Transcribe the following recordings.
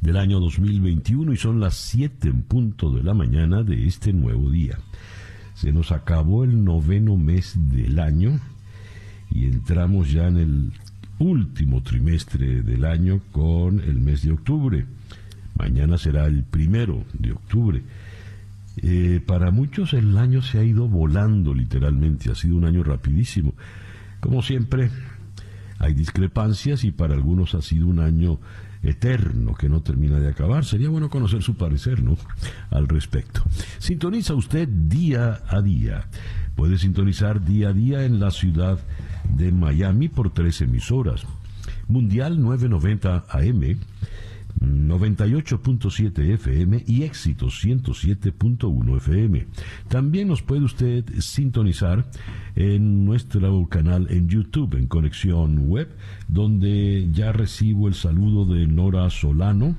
del año 2021 y son las 7 en punto de la mañana de este nuevo día. Se nos acabó el noveno mes del año y entramos ya en el último trimestre del año con el mes de octubre. Mañana será el primero de octubre. Eh, para muchos el año se ha ido volando literalmente, ha sido un año rapidísimo. Como siempre, hay discrepancias y para algunos ha sido un año eterno que no termina de acabar. Sería bueno conocer su parecer, ¿no? Al respecto. Sintoniza usted día a día. Puede sintonizar día a día en la ciudad de Miami por tres emisoras. Mundial 990 AM 98.7 FM y éxito 107.1 FM. También nos puede usted sintonizar en nuestro canal en YouTube, en Conexión Web, donde ya recibo el saludo de Nora Solano,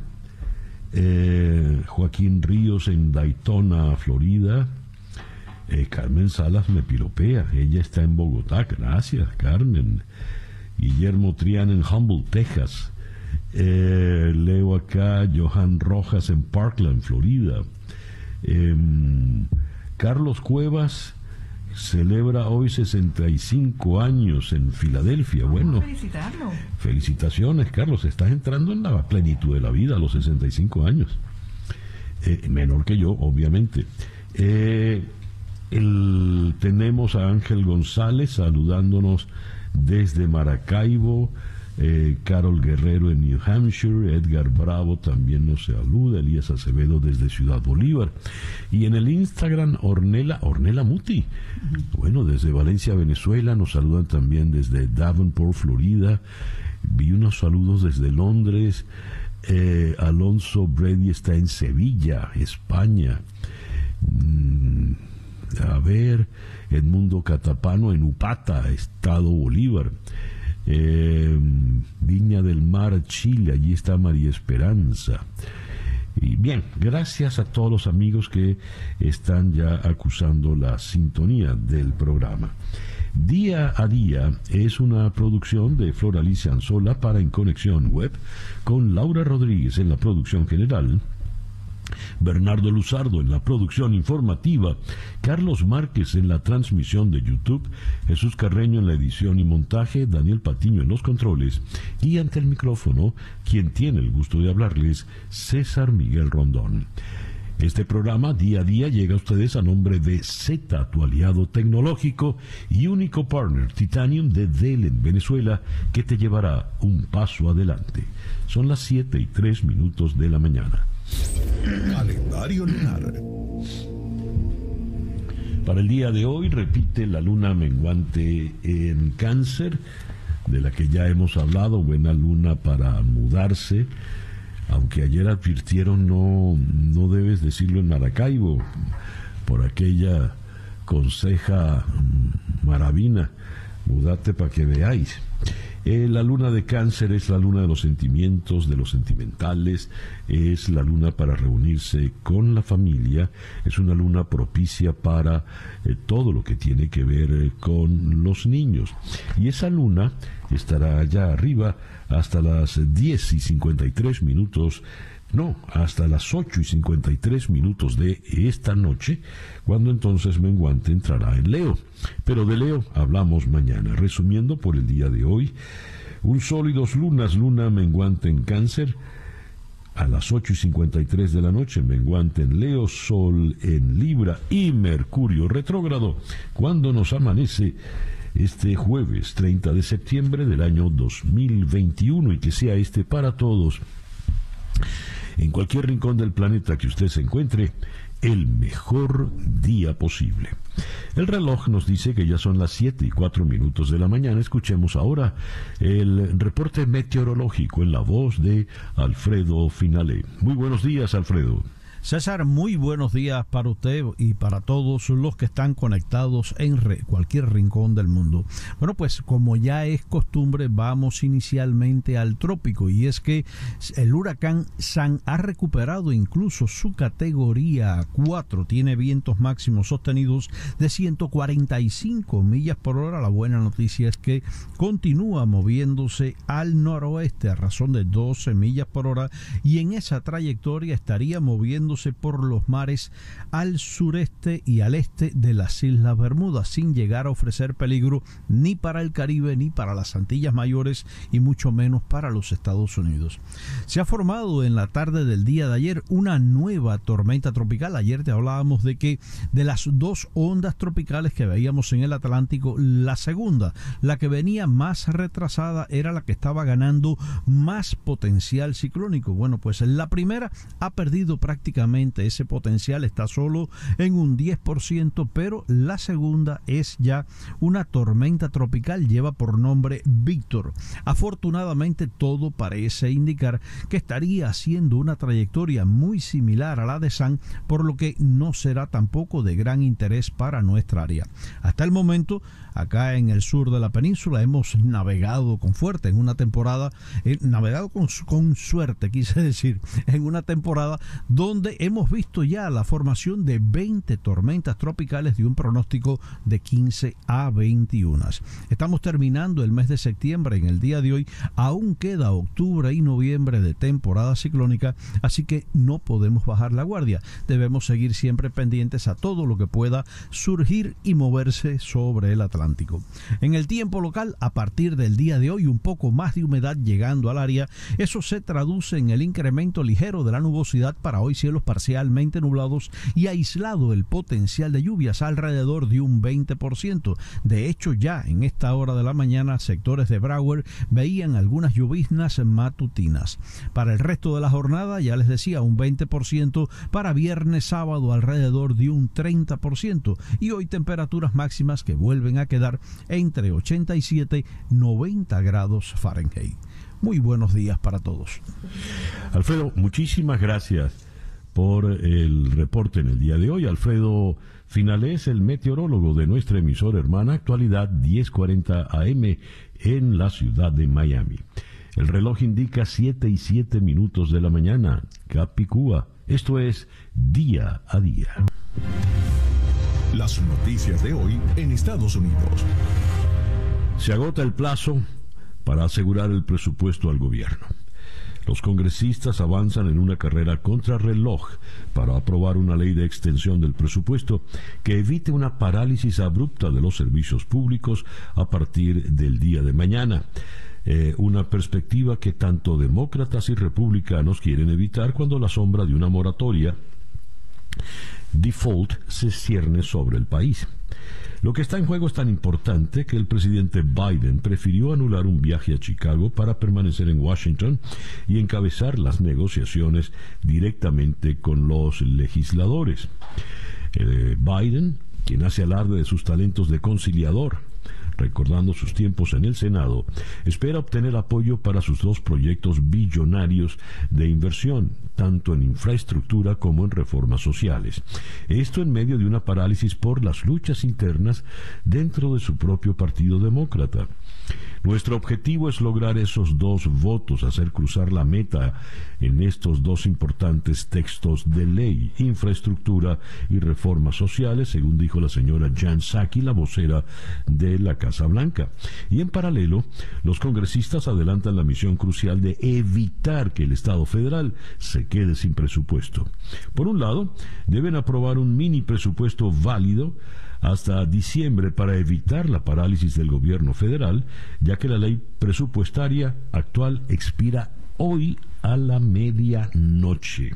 eh, Joaquín Ríos en Daytona, Florida. Eh, Carmen Salas me piropea, ella está en Bogotá, gracias Carmen. Guillermo Trián en Humboldt, Texas. Eh, leo acá Johan Rojas en Parkland, Florida. Em, Carlos Cuevas celebra hoy 65 años en Filadelfia. Bueno, felicitarlo. felicitaciones, Carlos. Estás entrando en la plenitud de la vida a los 65 años. Eh, menor que yo, obviamente. Eh, tenemos a Ángel González saludándonos desde Maracaibo. Eh, Carol Guerrero en New Hampshire, Edgar Bravo también nos saluda, Elías Acevedo desde Ciudad Bolívar. Y en el Instagram, Ornela, Ornela Muti. Bueno, desde Valencia, Venezuela, nos saludan también desde Davenport, Florida. Vi unos saludos desde Londres. Eh, Alonso Brady está en Sevilla, España. Mm, a ver, Edmundo Catapano en Upata, Estado Bolívar. Eh, Viña del Mar, Chile, allí está María Esperanza. Y bien, gracias a todos los amigos que están ya acusando la sintonía del programa. Día a Día es una producción de Flor Alicia Anzola para En Conexión Web, con Laura Rodríguez en la producción general Bernardo Luzardo en la producción informativa, Carlos Márquez en la transmisión de YouTube, Jesús Carreño en la edición y montaje, Daniel Patiño en los controles y ante el micrófono, quien tiene el gusto de hablarles, César Miguel Rondón. Este programa día a día llega a ustedes a nombre de Z, tu aliado tecnológico y único partner Titanium de Dell en Venezuela, que te llevará un paso adelante. Son las 7 y 3 minutos de la mañana. Calendario lunar. Para el día de hoy repite la luna menguante en cáncer, de la que ya hemos hablado, buena luna para mudarse, aunque ayer advirtieron no, no debes decirlo en Maracaibo, por aquella conseja maravina, mudate para que veáis. Eh, la luna de cáncer es la luna de los sentimientos, de los sentimentales, es la luna para reunirse con la familia, es una luna propicia para eh, todo lo que tiene que ver eh, con los niños. Y esa luna estará allá arriba hasta las 10 y 53 minutos no, hasta las 8 y 53 minutos de esta noche, cuando entonces Menguante entrará en Leo. Pero de Leo hablamos mañana. Resumiendo por el día de hoy, un sol y dos lunas, luna menguante en cáncer, a las 8 y 53 de la noche, menguante en Leo, Sol en Libra y Mercurio retrógrado, cuando nos amanece este jueves 30 de septiembre del año 2021 y que sea este para todos en cualquier rincón del planeta que usted se encuentre, el mejor día posible. El reloj nos dice que ya son las 7 y 4 minutos de la mañana. Escuchemos ahora el reporte meteorológico en la voz de Alfredo Finale. Muy buenos días, Alfredo. César, muy buenos días para usted y para todos los que están conectados en cualquier rincón del mundo. Bueno, pues como ya es costumbre, vamos inicialmente al trópico y es que el huracán San ha recuperado incluso su categoría 4, tiene vientos máximos sostenidos de 145 millas por hora. La buena noticia es que continúa moviéndose al noroeste a razón de 12 millas por hora y en esa trayectoria estaría moviendo por los mares al sureste y al este de las Islas Bermudas, sin llegar a ofrecer peligro ni para el Caribe ni para las Antillas Mayores y mucho menos para los Estados Unidos. Se ha formado en la tarde del día de ayer una nueva tormenta tropical. Ayer te hablábamos de que de las dos ondas tropicales que veíamos en el Atlántico, la segunda, la que venía más retrasada, era la que estaba ganando más potencial ciclónico. Bueno, pues la primera ha perdido prácticamente ese potencial está solo en un 10%, pero la segunda es ya una tormenta tropical, lleva por nombre Víctor. Afortunadamente todo parece indicar que estaría haciendo una trayectoria muy similar a la de San, por lo que no será tampoco de gran interés para nuestra área. Hasta el momento acá en el sur de la península. Hemos navegado con fuerte en una temporada, eh, navegado con, con suerte, quise decir, en una temporada donde hemos visto ya la formación de 20 tormentas tropicales de un pronóstico de 15 a 21. Estamos terminando el mes de septiembre en el día de hoy. Aún queda octubre y noviembre de temporada ciclónica, así que no podemos bajar la guardia. Debemos seguir siempre pendientes a todo lo que pueda surgir y moverse sobre el Atlántico. En el tiempo local, a partir del día de hoy, un poco más de humedad llegando al área, eso se traduce en el incremento ligero de la nubosidad para hoy cielos parcialmente nublados y aislado el potencial de lluvias alrededor de un 20%. De hecho, ya en esta hora de la mañana, sectores de Broward veían algunas lloviznas matutinas. Para el resto de la jornada, ya les decía, un 20%, para viernes, sábado alrededor de un 30% y hoy temperaturas máximas que vuelven a quedar entre 87 y 90 grados Fahrenheit. Muy buenos días para todos. Alfredo, muchísimas gracias por el reporte en el día de hoy. Alfredo Finales, el meteorólogo de nuestra emisora hermana, actualidad 1040 AM en la ciudad de Miami. El reloj indica 7 y 7 minutos de la mañana, Capicúa. Esto es día a día. Las noticias de hoy en Estados Unidos. Se agota el plazo para asegurar el presupuesto al gobierno. Los congresistas avanzan en una carrera contrarreloj para aprobar una ley de extensión del presupuesto que evite una parálisis abrupta de los servicios públicos a partir del día de mañana. Eh, una perspectiva que tanto demócratas y republicanos quieren evitar cuando la sombra de una moratoria default se cierne sobre el país. Lo que está en juego es tan importante que el presidente Biden prefirió anular un viaje a Chicago para permanecer en Washington y encabezar las negociaciones directamente con los legisladores. Eh, Biden, quien hace alarde de sus talentos de conciliador, recordando sus tiempos en el Senado, espera obtener apoyo para sus dos proyectos billonarios de inversión, tanto en infraestructura como en reformas sociales. Esto en medio de una parálisis por las luchas internas dentro de su propio Partido Demócrata. Nuestro objetivo es lograr esos dos votos, hacer cruzar la meta en estos dos importantes textos de ley, infraestructura y reformas sociales, según dijo la señora Jan Psaki, la vocera de la Casa Blanca. Y en paralelo, los congresistas adelantan la misión crucial de evitar que el Estado federal se quede sin presupuesto. Por un lado, deben aprobar un mini presupuesto válido hasta diciembre para evitar la parálisis del gobierno federal, ya que la ley presupuestaria actual expira hoy a la medianoche,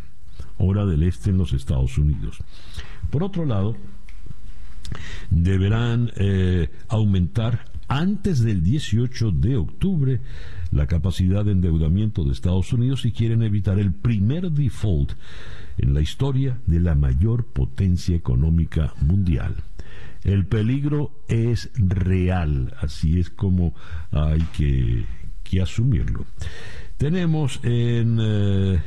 hora del este en los Estados Unidos. Por otro lado, deberán eh, aumentar antes del 18 de octubre la capacidad de endeudamiento de Estados Unidos y quieren evitar el primer default en la historia de la mayor potencia económica mundial. El peligro es real, así es como hay que, asumirlo. Tenemos en eh,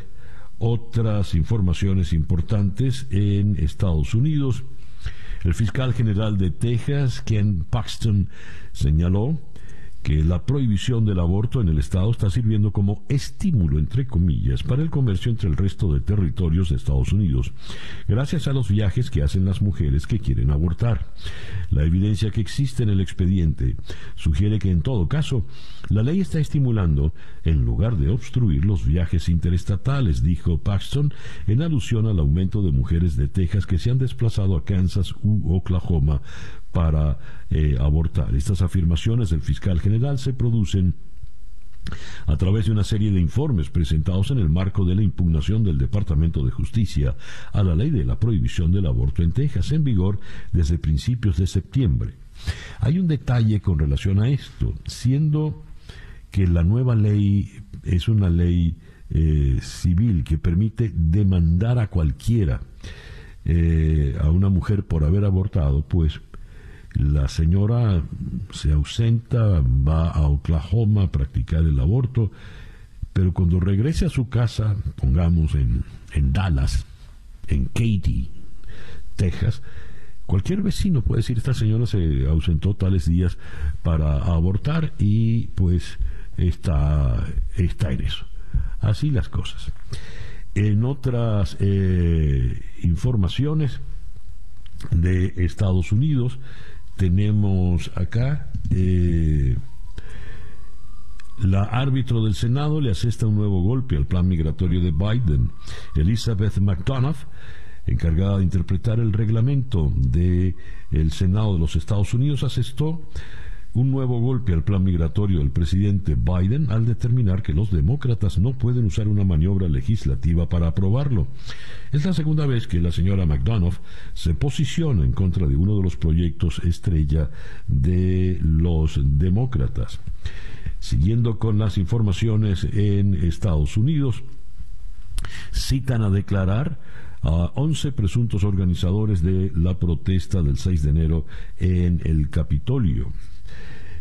otras informaciones importantes en Estados Unidos. El fiscal general de Texas, Ken Paxton, señaló que la prohibición del aborto en el Estado está sirviendo como estímulo, entre comillas, para el comercio entre el resto de territorios de Estados Unidos, gracias a los viajes que hacen las mujeres que quieren abortar. La evidencia que existe en el expediente sugiere que, en todo caso, la ley está estimulando en lugar de obstruir los viajes interestatales, dijo Paxton, en alusión al aumento de mujeres de Texas que se han desplazado a Kansas u Oklahoma para eh, abortar. Estas afirmaciones del fiscal general se producen a través de una serie de informes presentados en el marco de la impugnación del Departamento de Justicia a la ley de la prohibición del aborto en Texas, en vigor desde principios de septiembre. Hay un detalle con relación a esto, siendo que la nueva ley es una ley eh, civil que permite demandar a cualquiera, eh, a una mujer por haber abortado, pues la señora se ausenta, va a Oklahoma a practicar el aborto, pero cuando regrese a su casa, pongamos en, en Dallas, en Katy, Texas, cualquier vecino puede decir, esta señora se ausentó tales días para abortar y pues está, está en eso. Así las cosas. En otras eh, informaciones de Estados Unidos, tenemos acá eh, la árbitro del Senado le asesta un nuevo golpe al plan migratorio de Biden. Elizabeth McDonough, encargada de interpretar el reglamento del Senado de los Estados Unidos, asestó un nuevo golpe al plan migratorio del presidente Biden al determinar que los demócratas no pueden usar una maniobra legislativa para aprobarlo. Es la segunda vez que la señora McDonough se posiciona en contra de uno de los proyectos estrella de los demócratas. Siguiendo con las informaciones en Estados Unidos, citan a declarar a 11 presuntos organizadores de la protesta del 6 de enero en el Capitolio.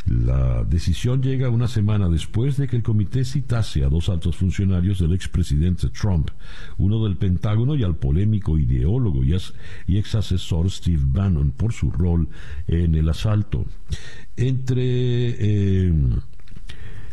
La decisión llega una semana después de que el comité citase a dos altos funcionarios del expresidente Trump, uno del Pentágono y al polémico ideólogo y, ex asesor Steve Bannon por su rol en el asalto. Entre eh,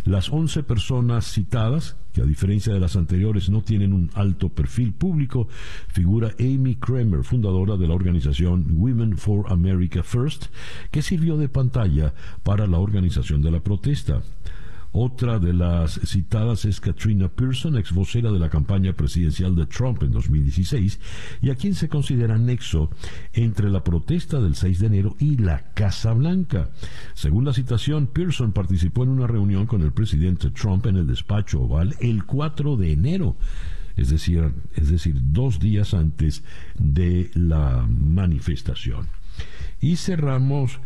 las 11 personas citadas, que a diferencia de las anteriores no tienen un alto perfil público, figura Amy Kramer, fundadora de la organización Women for America First, que sirvió de pantalla para la organización de la protesta. Otra de las citadas es Katrina Pearson, ex vocera de la campaña presidencial de Trump en 2016, y a quien se considera nexo entre la protesta del 6 de enero y la Casa Blanca. Según la citación, Pearson participó en una reunión con el presidente Trump en el despacho oval el 4 de enero es decir, es decir, dos días antes de la manifestación. Y cerramos,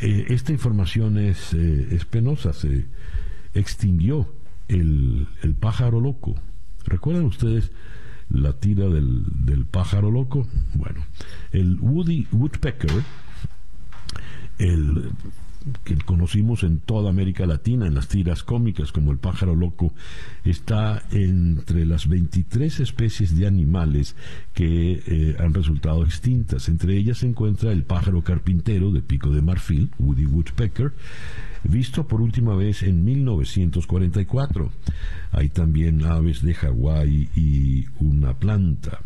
eh, esta información es, eh, es penosa, se, extinguió el, pájaro loco. ¿Recuerdan ustedes la tira del, del, pájaro loco? Bueno, el Woody Woodpecker, el que conocimos en toda América Latina, en las tiras cómicas como el pájaro loco, está entre las 23 especies de animales que eh, han resultado extintas. Entre ellas se encuentra el pájaro carpintero de pico de marfil, Woody Woodpecker, visto por última vez en 1944. Hay también aves de Hawái y una planta.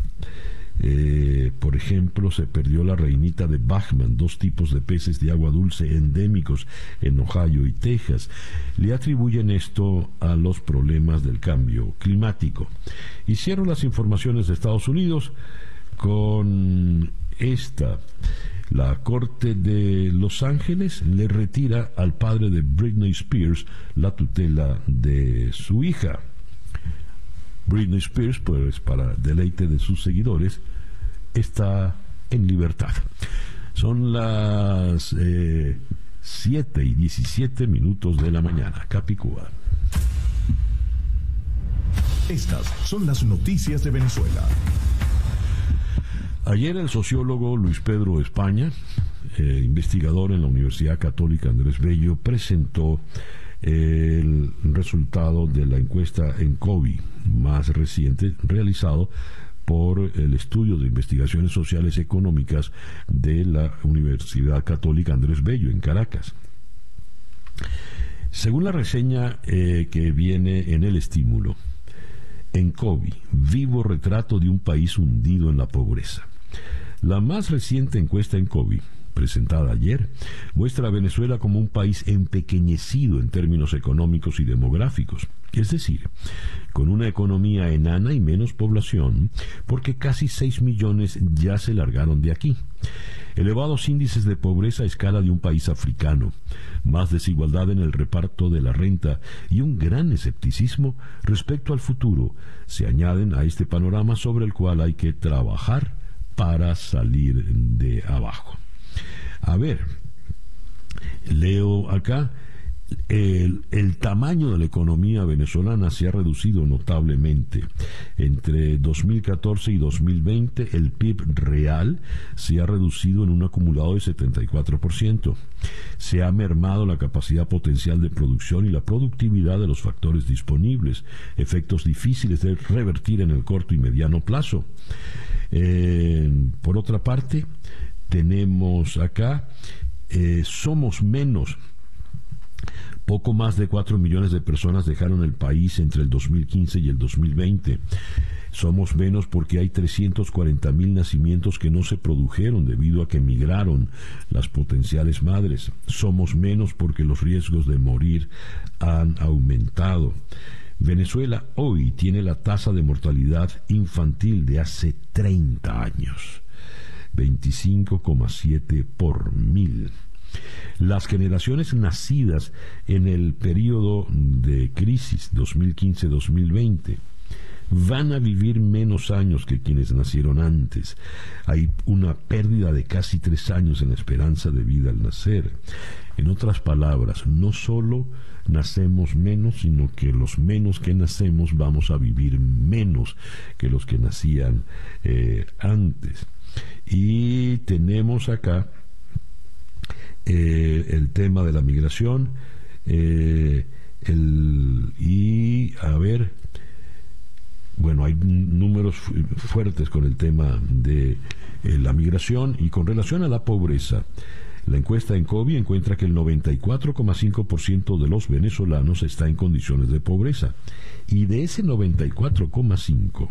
Eh, por ejemplo, se perdió la reinita de Bachman, dos tipos de peces de agua dulce endémicos en Ohio y Texas. Le atribuyen esto a los problemas del cambio climático. Hicieron las informaciones de Estados Unidos con esta. La Corte de Los Ángeles le retira al padre de Britney Spears la tutela de su hija. Britney Spears, pues para deleite de sus seguidores, está en libertad. Son las eh, 7 y 17 minutos de la mañana. Capicúa. Estas son las noticias de Venezuela. Ayer el sociólogo Luis Pedro España, eh, investigador en la Universidad Católica Andrés Bello, presentó el resultado de la encuesta en COVID más reciente realizado por el estudio de investigaciones sociales económicas de la Universidad Católica Andrés Bello en Caracas. Según la reseña eh, que viene en el estímulo, en COVID, vivo retrato de un país hundido en la pobreza. La más reciente encuesta en COVID, presentada ayer, muestra a Venezuela como un país empequeñecido en términos económicos y demográficos, es decir, con una economía enana y menos población, porque casi 6 millones ya se largaron de aquí. Elevados índices de pobreza a escala de un país africano, más desigualdad en el reparto de la renta y un gran escepticismo respecto al futuro se añaden a este panorama sobre el cual hay que trabajar para salir de abajo. A ver, leo acá, el, tamaño de la economía venezolana se ha reducido notablemente. Entre 2014 y 2020 el PIB real se ha reducido en un acumulado de 74%. Se ha mermado la capacidad potencial de producción y la productividad de los factores disponibles, efectos difíciles de revertir en el corto y mediano plazo. Por otra parte, tenemos acá, eh, somos menos. Poco más de 4 millones de personas dejaron el país entre el 2015 y el 2020. Somos menos porque hay 340 mil nacimientos que no se produjeron debido a que emigraron las potenciales madres. Somos menos porque los riesgos de morir han aumentado. Venezuela hoy tiene la tasa de mortalidad infantil de hace 30 años. 25,7 por mil. Las generaciones nacidas en el periodo de crisis 2015-2020 van a vivir menos años que quienes nacieron antes. Hay una pérdida de casi tres años en la esperanza de vida al nacer. En otras palabras, no solo nacemos menos, sino que los menos que nacemos vamos a vivir menos que los que nacían eh, antes. Y tenemos acá eh, el tema de la migración. Eh, y a ver, bueno, hay números fuertes con el tema de eh, la migración y con relación a la pobreza. La encuesta en COVID encuentra que el 94,5% de los venezolanos está en condiciones de pobreza. Y de ese 94,5%,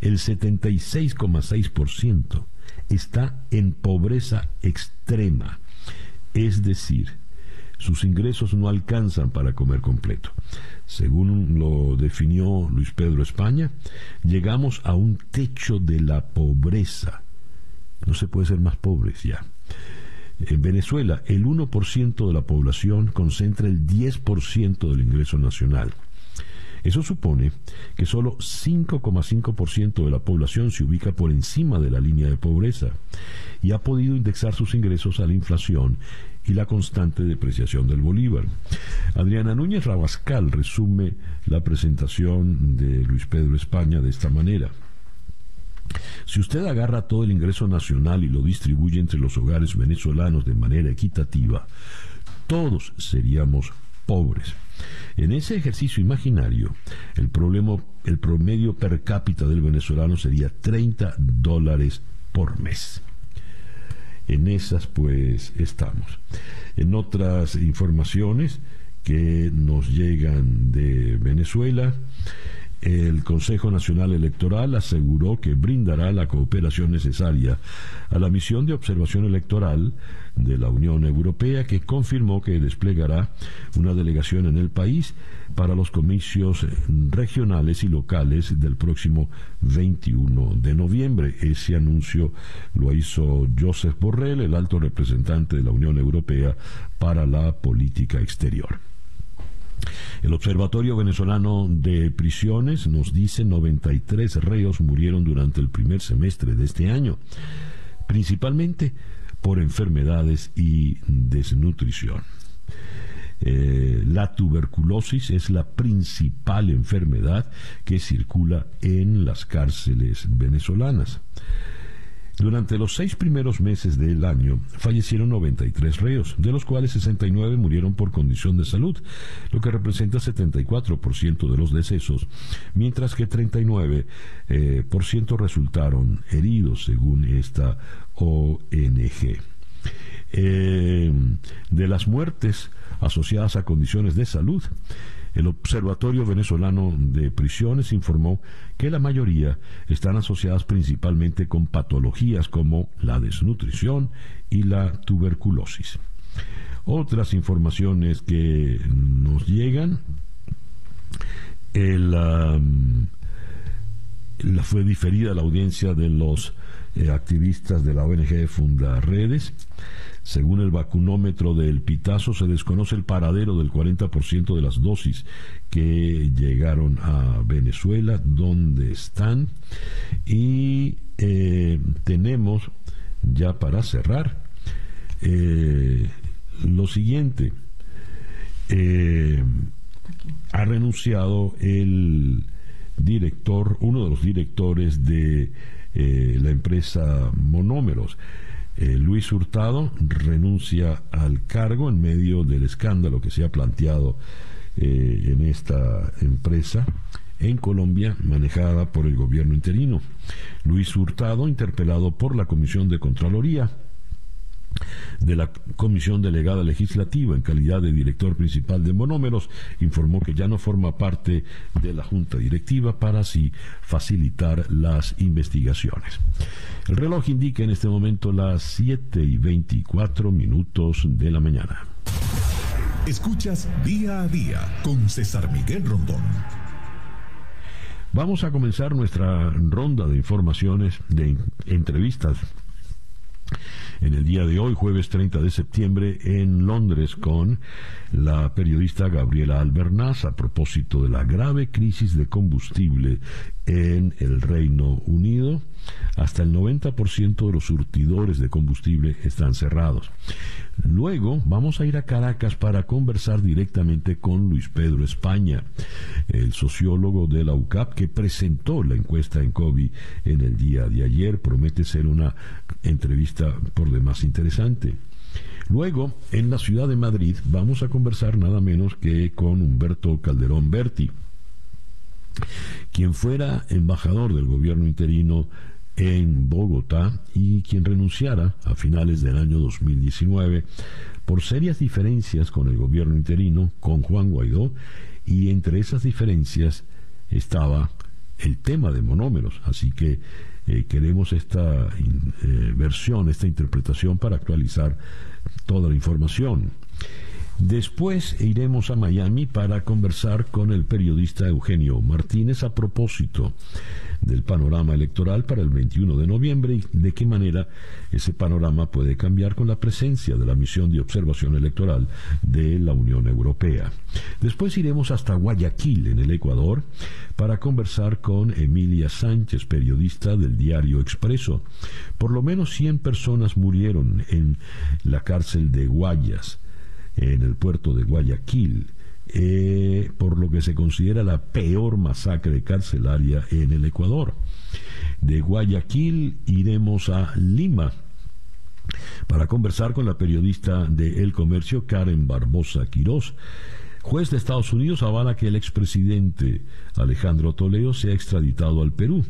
el 76,6% está en pobreza extrema, es decir, sus ingresos no alcanzan para comer completo. Según lo definió Luis Pedro España, llegamos a un techo de la pobreza. No se puede ser más pobres ya. En Venezuela, el 1% de la población concentra el 10% del ingreso nacional. Eso supone que solo 5,5% de la población se ubica por encima de la línea de pobreza y ha podido indexar sus ingresos a la inflación y la constante depreciación del Bolívar. Adriana Núñez Rabascal resume la presentación de Luis Pedro España de esta manera. Si usted agarra todo el ingreso nacional y lo distribuye entre los hogares venezolanos de manera equitativa, todos seríamos pobres. En ese ejercicio imaginario, el, problema, el promedio per cápita del venezolano sería 30 dólares por mes. En esas pues estamos. En otras informaciones que nos llegan de Venezuela, el Consejo Nacional Electoral aseguró que brindará la cooperación necesaria a la misión de observación electoral de la Unión Europea que confirmó que desplegará una delegación en el país para los comicios regionales y locales del próximo 21 de noviembre. Ese anuncio lo hizo Joseph Borrell, el alto representante de la Unión Europea para la política exterior. El Observatorio Venezolano de Prisiones nos dice 93 reos murieron durante el primer semestre de este año, principalmente por enfermedades y desnutrición. Eh, la tuberculosis es la principal enfermedad que circula en las cárceles venezolanas. Durante los seis primeros meses del año fallecieron 93 reos, de los cuales 69 murieron por condición de salud, lo que representa 74% de los decesos, mientras que 39% eh, resultaron heridos, según esta ONG. Eh, de las muertes asociadas a condiciones de salud, el Observatorio Venezolano de Prisiones informó que la mayoría están asociadas principalmente con patologías como la desnutrición y la tuberculosis. Otras informaciones que nos llegan, la, fue diferida la audiencia de los eh, activistas de la ONG Funda Redes. Según el vacunómetro del Pitazo, se desconoce el paradero del 40% de las dosis que llegaron a Venezuela, dónde están. Y eh, tenemos, ya para cerrar, eh, lo siguiente. Ha renunciado el director, uno de los directores de la empresa Monómeros. Eh, Luis Hurtado renuncia al cargo en medio del escándalo que se ha planteado eh, en esta empresa en Colombia manejada por el gobierno interino. Luis Hurtado, interpelado por la Comisión de Contraloría, de la Comisión Delegada Legislativa en calidad de director principal de Monómeros, informó que ya no forma parte de la Junta Directiva para así facilitar las investigaciones. El reloj indica en este momento las 7 y 24 minutos de la mañana. Escuchas día a día con César Miguel Rondón. Vamos a comenzar nuestra ronda de informaciones, de entrevistas en el día de hoy, jueves 30 de septiembre, en Londres con la periodista Gabriela Albernaz a propósito de la grave crisis de combustible en el Reino Unido. Hasta el 90% de los surtidores de combustible están cerrados. Luego vamos a ir a Caracas para conversar directamente con Luis Pedro España, el sociólogo de la UCAP que presentó la encuesta en COVID en el día de ayer. Promete ser una entrevista por demás interesante. Luego, en la ciudad de Madrid, vamos a conversar nada menos que con Humberto Calderón Berti, quien fuera embajador del gobierno interino en Bogotá y quien renunciara a finales del año 2019 por serias diferencias con el gobierno interino, con Juan Guaidó, y entre esas diferencias estaba el tema de monómeros. Así que eh, queremos esta eh, versión, esta interpretación para actualizar toda la información. Después iremos a Miami para conversar con el periodista Eugenio Martínez a propósito del panorama electoral para el 21 de noviembre y de qué manera ese panorama puede cambiar con la presencia de la misión de observación electoral de la Unión Europea. Después iremos hasta Guayaquil, en el Ecuador, para conversar con Emilia Sánchez, periodista del diario Expreso. Por lo menos 100 personas murieron en la cárcel de Guayas en el puerto de Guayaquil, eh, por se considera la peor masacre carcelaria en el Ecuador. De Guayaquil iremos a Lima para conversar con la periodista de El Comercio, Karen Barbosa Quirós. Juez de Estados Unidos avala que el expresidente Alejandro Toledo sea extraditado al Perú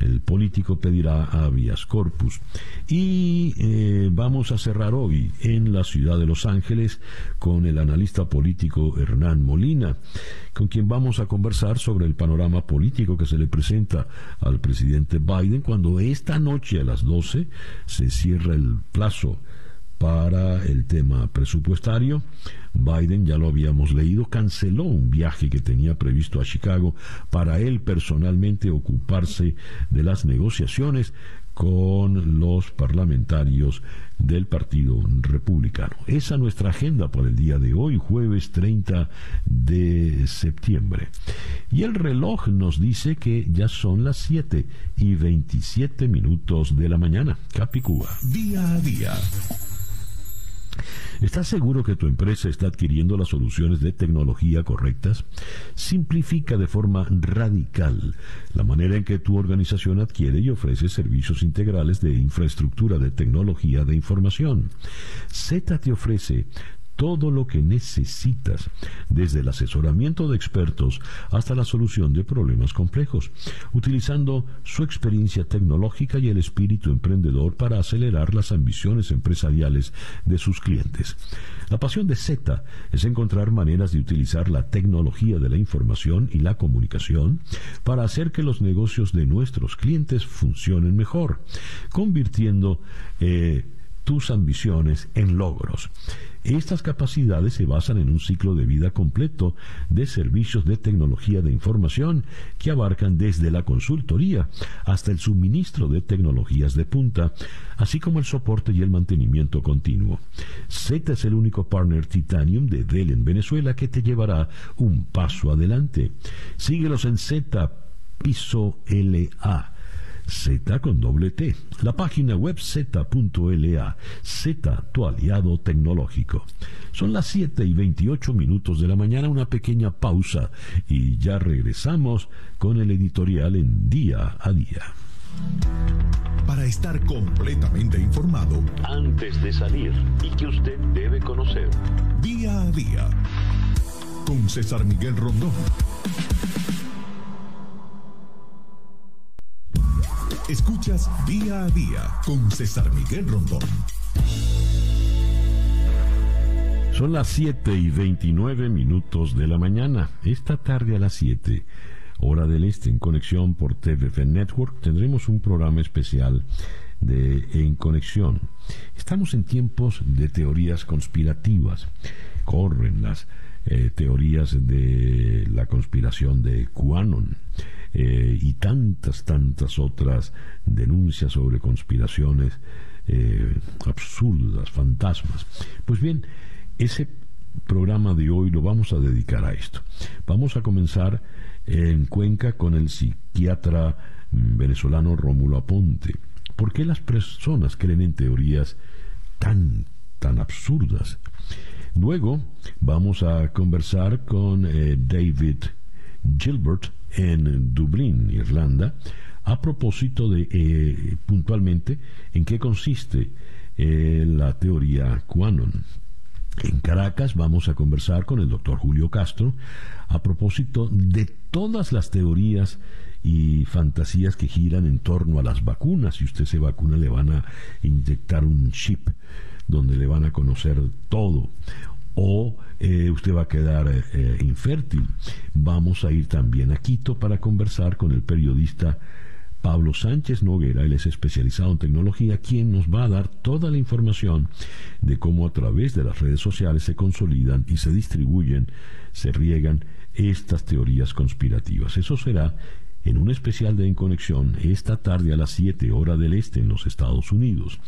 el político pedirá habeas corpus. Y eh, vamos a cerrar hoy en la ciudad de Los Ángeles con el analista político Hernán Molina, con quien vamos a conversar sobre el panorama político que se le presenta al presidente Biden cuando esta noche a las 12 se cierra el plazo para el tema presupuestario. Biden, ya lo habíamos leído, canceló un viaje que tenía previsto a Chicago para él personalmente ocuparse de las negociaciones con los parlamentarios del Partido Republicano. Esa es nuestra agenda para el día de hoy, jueves 30 de septiembre. Y el reloj nos dice que ya son las 7 y 27 minutos de la mañana. Capicúa. Día a día. ¿Estás seguro que tu empresa está adquiriendo las soluciones de tecnología correctas? Simplifica de forma radical la manera en que tu organización adquiere y ofrece servicios integrales de infraestructura de tecnología de información. Z te ofrece todo lo que necesitas, desde el asesoramiento de expertos hasta la solución de problemas complejos, utilizando su experiencia tecnológica y el espíritu emprendedor para acelerar las ambiciones empresariales de sus clientes. La pasión de Z es encontrar maneras de utilizar la tecnología de la información y la comunicación para hacer que los negocios de nuestros clientes funcionen mejor, convirtiendo eh, tus ambiciones en logros. Estas capacidades se basan en un ciclo de vida completo de servicios de tecnología de información que abarcan desde la consultoría hasta el suministro de tecnologías de punta, así como el soporte y el mantenimiento continuo. Z es el único partner Titanium de Dell en Venezuela que te llevará un paso adelante. Síguelos en Z Piso LA Z con doble T. La página web z.la. Z, tu aliado tecnológico. Son las 7 y 28 minutos de la mañana, una pequeña pausa y ya regresamos con el editorial en día a día. Para estar completamente informado antes de salir y que usted debe conocer. Día a día. Con César Miguel Rondón. Escuchas día a día con César Miguel Rondón. Son las 7 y 29 minutos de la mañana. Esta tarde a las 7, hora del este, en conexión por TVF Network, tendremos un programa especial de En Conexión. Estamos en tiempos de teorías conspirativas. Corren las eh, teorías de la conspiración de QAnon eh, y tantas, tantas otras denuncias sobre conspiraciones eh, absurdas, fantasmas. Pues bien, ese programa de hoy lo vamos a dedicar a esto. Vamos a comenzar en Cuenca con el psiquiatra mm, venezolano Rómulo Aponte. ¿Por qué las personas creen en teorías tan, tan absurdas? Luego vamos a conversar con eh, David Gilbert, en Dublín, Irlanda, a propósito de eh, puntualmente en qué consiste eh, la teoría QAnon. En Caracas vamos a conversar con el doctor Julio Castro a propósito de todas las teorías y fantasías que giran en torno a las vacunas. Si usted se vacuna le van a inyectar un chip donde le van a conocer todo o eh, usted va a quedar eh, infértil. Vamos a ir también a Quito para conversar con el periodista Pablo Sánchez Noguera, él es especializado en tecnología, quien nos va a dar toda la información de cómo a través de las redes sociales se consolidan y se distribuyen, se riegan estas teorías conspirativas. Eso será en un especial de En Conexión esta tarde a las 7 horas del este en los Estados Unidos.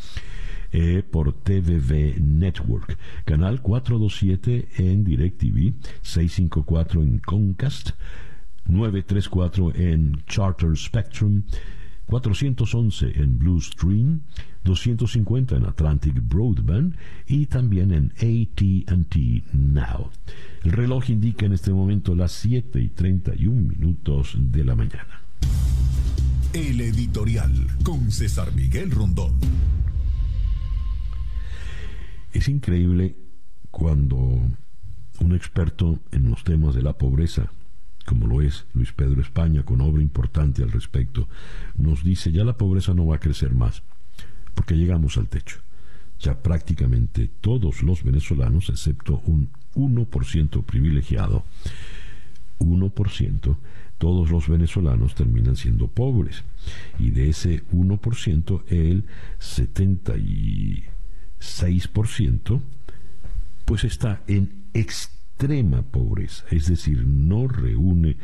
Eh, por TVV Network, canal 427 en DirecTV, 654 en Comcast, 934 en Charter Spectrum, 411 en Blue Stream, 250 en Atlantic Broadband y también en ATT Now. El reloj indica en este momento las 7 y 31 minutos de la mañana. El editorial con César Miguel Rondón. Es increíble cuando un experto en los temas de la pobreza, como lo es Luis Pedro España, con obra importante al respecto, nos dice ya la pobreza no va a crecer más, porque llegamos al techo. Ya prácticamente todos los venezolanos, excepto un 1% privilegiado, 1%, todos los venezolanos terminan siendo pobres. Y de ese 1%, el 70 y 6%, pues está en extrema pobreza, es decir, no reúne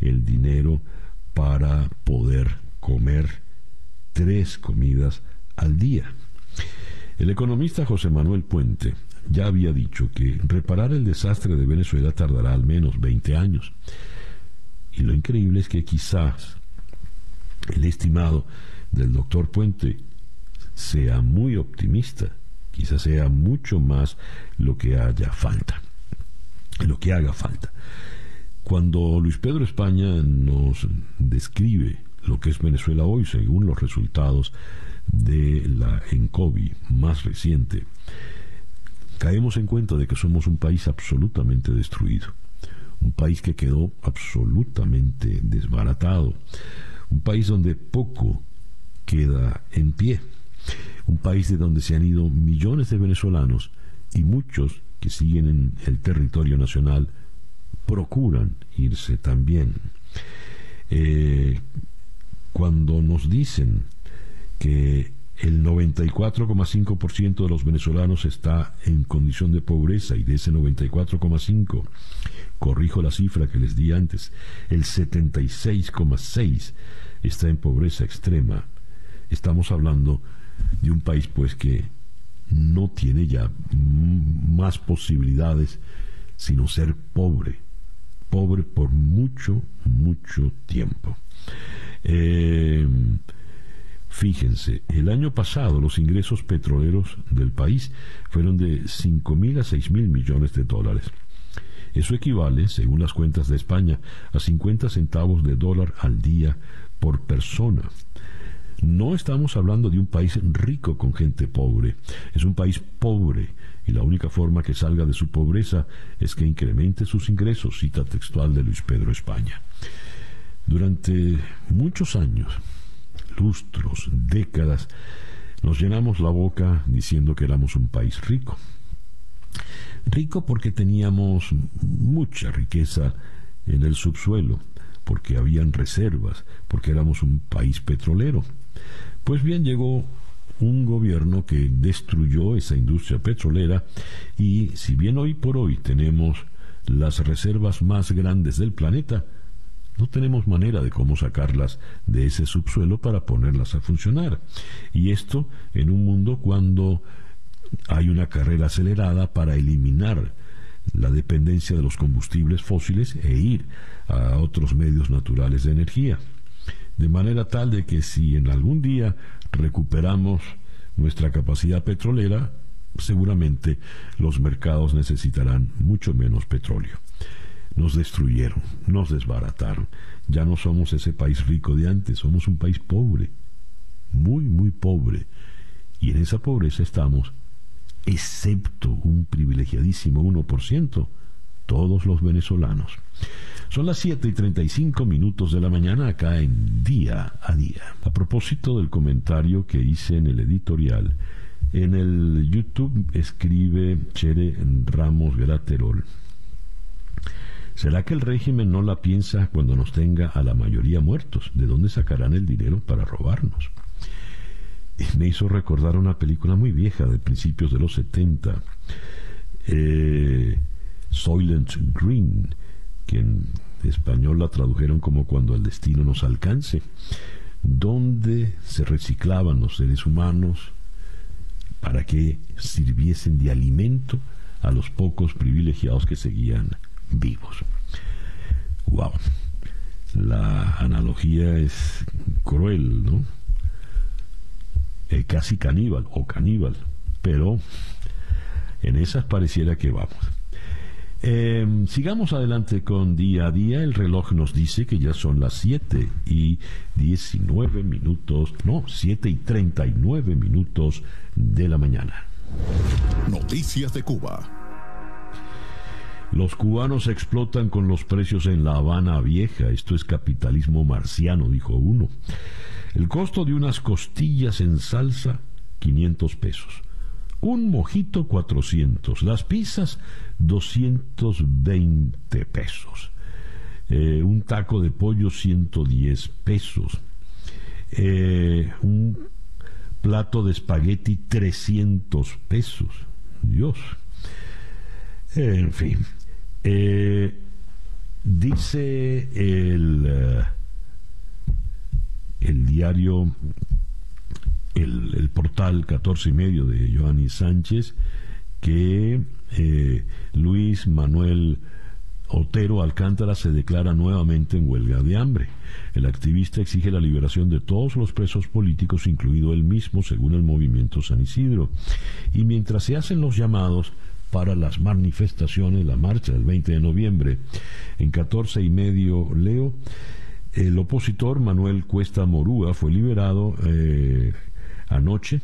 el dinero para poder comer tres comidas al día. El economista José Manuel Puente ya había dicho que reparar el desastre de Venezuela tardará al menos 20 años. Y lo increíble es que quizás el estimado del doctor Puente sea muy optimista, quizás sea mucho más lo que haya falta, lo que haga falta. Cuando Luis Pedro España nos describe lo que es Venezuela hoy, según los resultados de la ENCOVI más reciente, caemos en cuenta de que somos un país absolutamente destruido, un país que quedó absolutamente desbaratado, un país donde poco queda en pie, un país de donde se han ido millones de venezolanos y muchos que siguen en el territorio nacional procuran irse también. Eh, cuando nos dicen que el 94,5% de los venezolanos está en condición de pobreza y de ese 94,5, corrijo la cifra que les di antes, el 76,6 está en pobreza extrema. Estamos hablando de un país pues que no tiene ya más posibilidades sino ser pobre, pobre por mucho, mucho tiempo. Eh, fíjense, el año pasado los ingresos petroleros del país fueron de 5 mil a 6 mil millones de dólares. Eso equivale, según las cuentas de España, a 50 centavos de dólar al día por persona. No estamos hablando de un país rico con gente pobre, es un país pobre y la única forma que salga de su pobreza es que incremente sus ingresos, cita textual de Luis Pedro España. Durante muchos años, lustros, décadas, nos llenamos la boca diciendo que éramos un país rico. Rico porque teníamos mucha riqueza en el subsuelo, porque habían reservas, porque éramos un país petrolero. Pues bien, llegó un gobierno que destruyó esa industria petrolera y si bien hoy por hoy tenemos las reservas más grandes del planeta, no tenemos manera de cómo sacarlas de ese subsuelo para ponerlas a funcionar. Y esto en un mundo cuando hay una carrera acelerada para eliminar la dependencia de los combustibles fósiles e ir a otros medios naturales de energía. De manera tal de que si en algún día recuperamos nuestra capacidad petrolera, seguramente los mercados necesitarán mucho menos petróleo. Nos destruyeron, nos desbarataron. Ya no somos ese país rico de antes, somos un país pobre, muy, muy pobre. Y en esa pobreza estamos excepto un privilegiadísimo 1%, todos los venezolanos. Son las 7 y 35 minutos de la mañana acá en Día a Día. A propósito del comentario que hice en el editorial, en el YouTube escribe Chere Ramos Graterol. ¿Será que el régimen no la piensa cuando nos tenga a la mayoría muertos? ¿De dónde sacarán el dinero para robarnos? me hizo recordar una película muy vieja de principios de los 70, eh, Soylent Green, que en español la tradujeron como Cuando el destino nos alcance, donde se reciclaban los seres humanos para que sirviesen de alimento a los pocos privilegiados que seguían vivos. Wow. La analogía es cruel, ¿no? Eh, casi caníbal o caníbal, pero en esas pareciera que vamos. Em, sigamos adelante con día a día. El reloj nos dice que ya son las 7 y 19 minutos, no, 7 y 39 minutos de la mañana. Noticias de Cuba. Los cubanos explotan con los precios en La Habana Vieja. Esto es capitalismo marciano, dijo uno. El costo de unas costillas en salsa, 500 pesos. Un mojito, 400. Las pizzas, 220 pesos. Eh, un taco de pollo, 110 pesos. Eh, un plato de espagueti, 300 pesos. Dios. En fin. Eh, dice el el diario el, portal 14 y medio de Joanny Sánchez que eh, Luis Manuel Otero Alcántara se declara nuevamente en huelga de hambre. El activista exige la liberación de todos los presos políticos, incluido él mismo, según el movimiento San Isidro. Y mientras se hacen los llamados para las manifestaciones, la marcha del 20 de noviembre, en 14 y medio leo, el opositor Manuel Cuesta Morúa fue liberado eh, anoche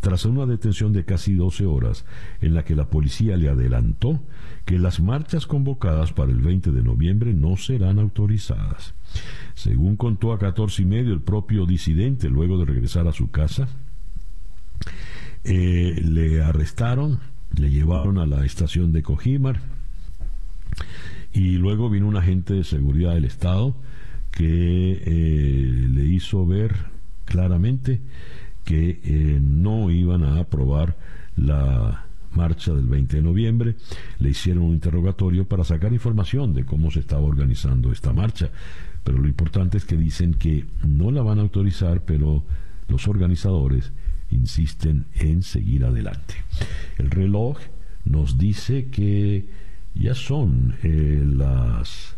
tras una detención de casi 12 horas en la que la policía le adelantó que las marchas convocadas para el 20 de noviembre no serán autorizadas. Según contó a 14 y medio el propio disidente luego de regresar a su casa, eh, le arrestaron, le llevaron a la estación de Cojimar y luego vino un agente de seguridad del Estado que eh, le hizo ver claramente que eh, no iban a aprobar la marcha del 20 de noviembre, le hicieron un interrogatorio para sacar información de cómo se estaba organizando esta marcha. Pero lo importante es que dicen que no la van a autorizar, pero los organizadores insisten en seguir adelante. El reloj nos dice que ya son eh, las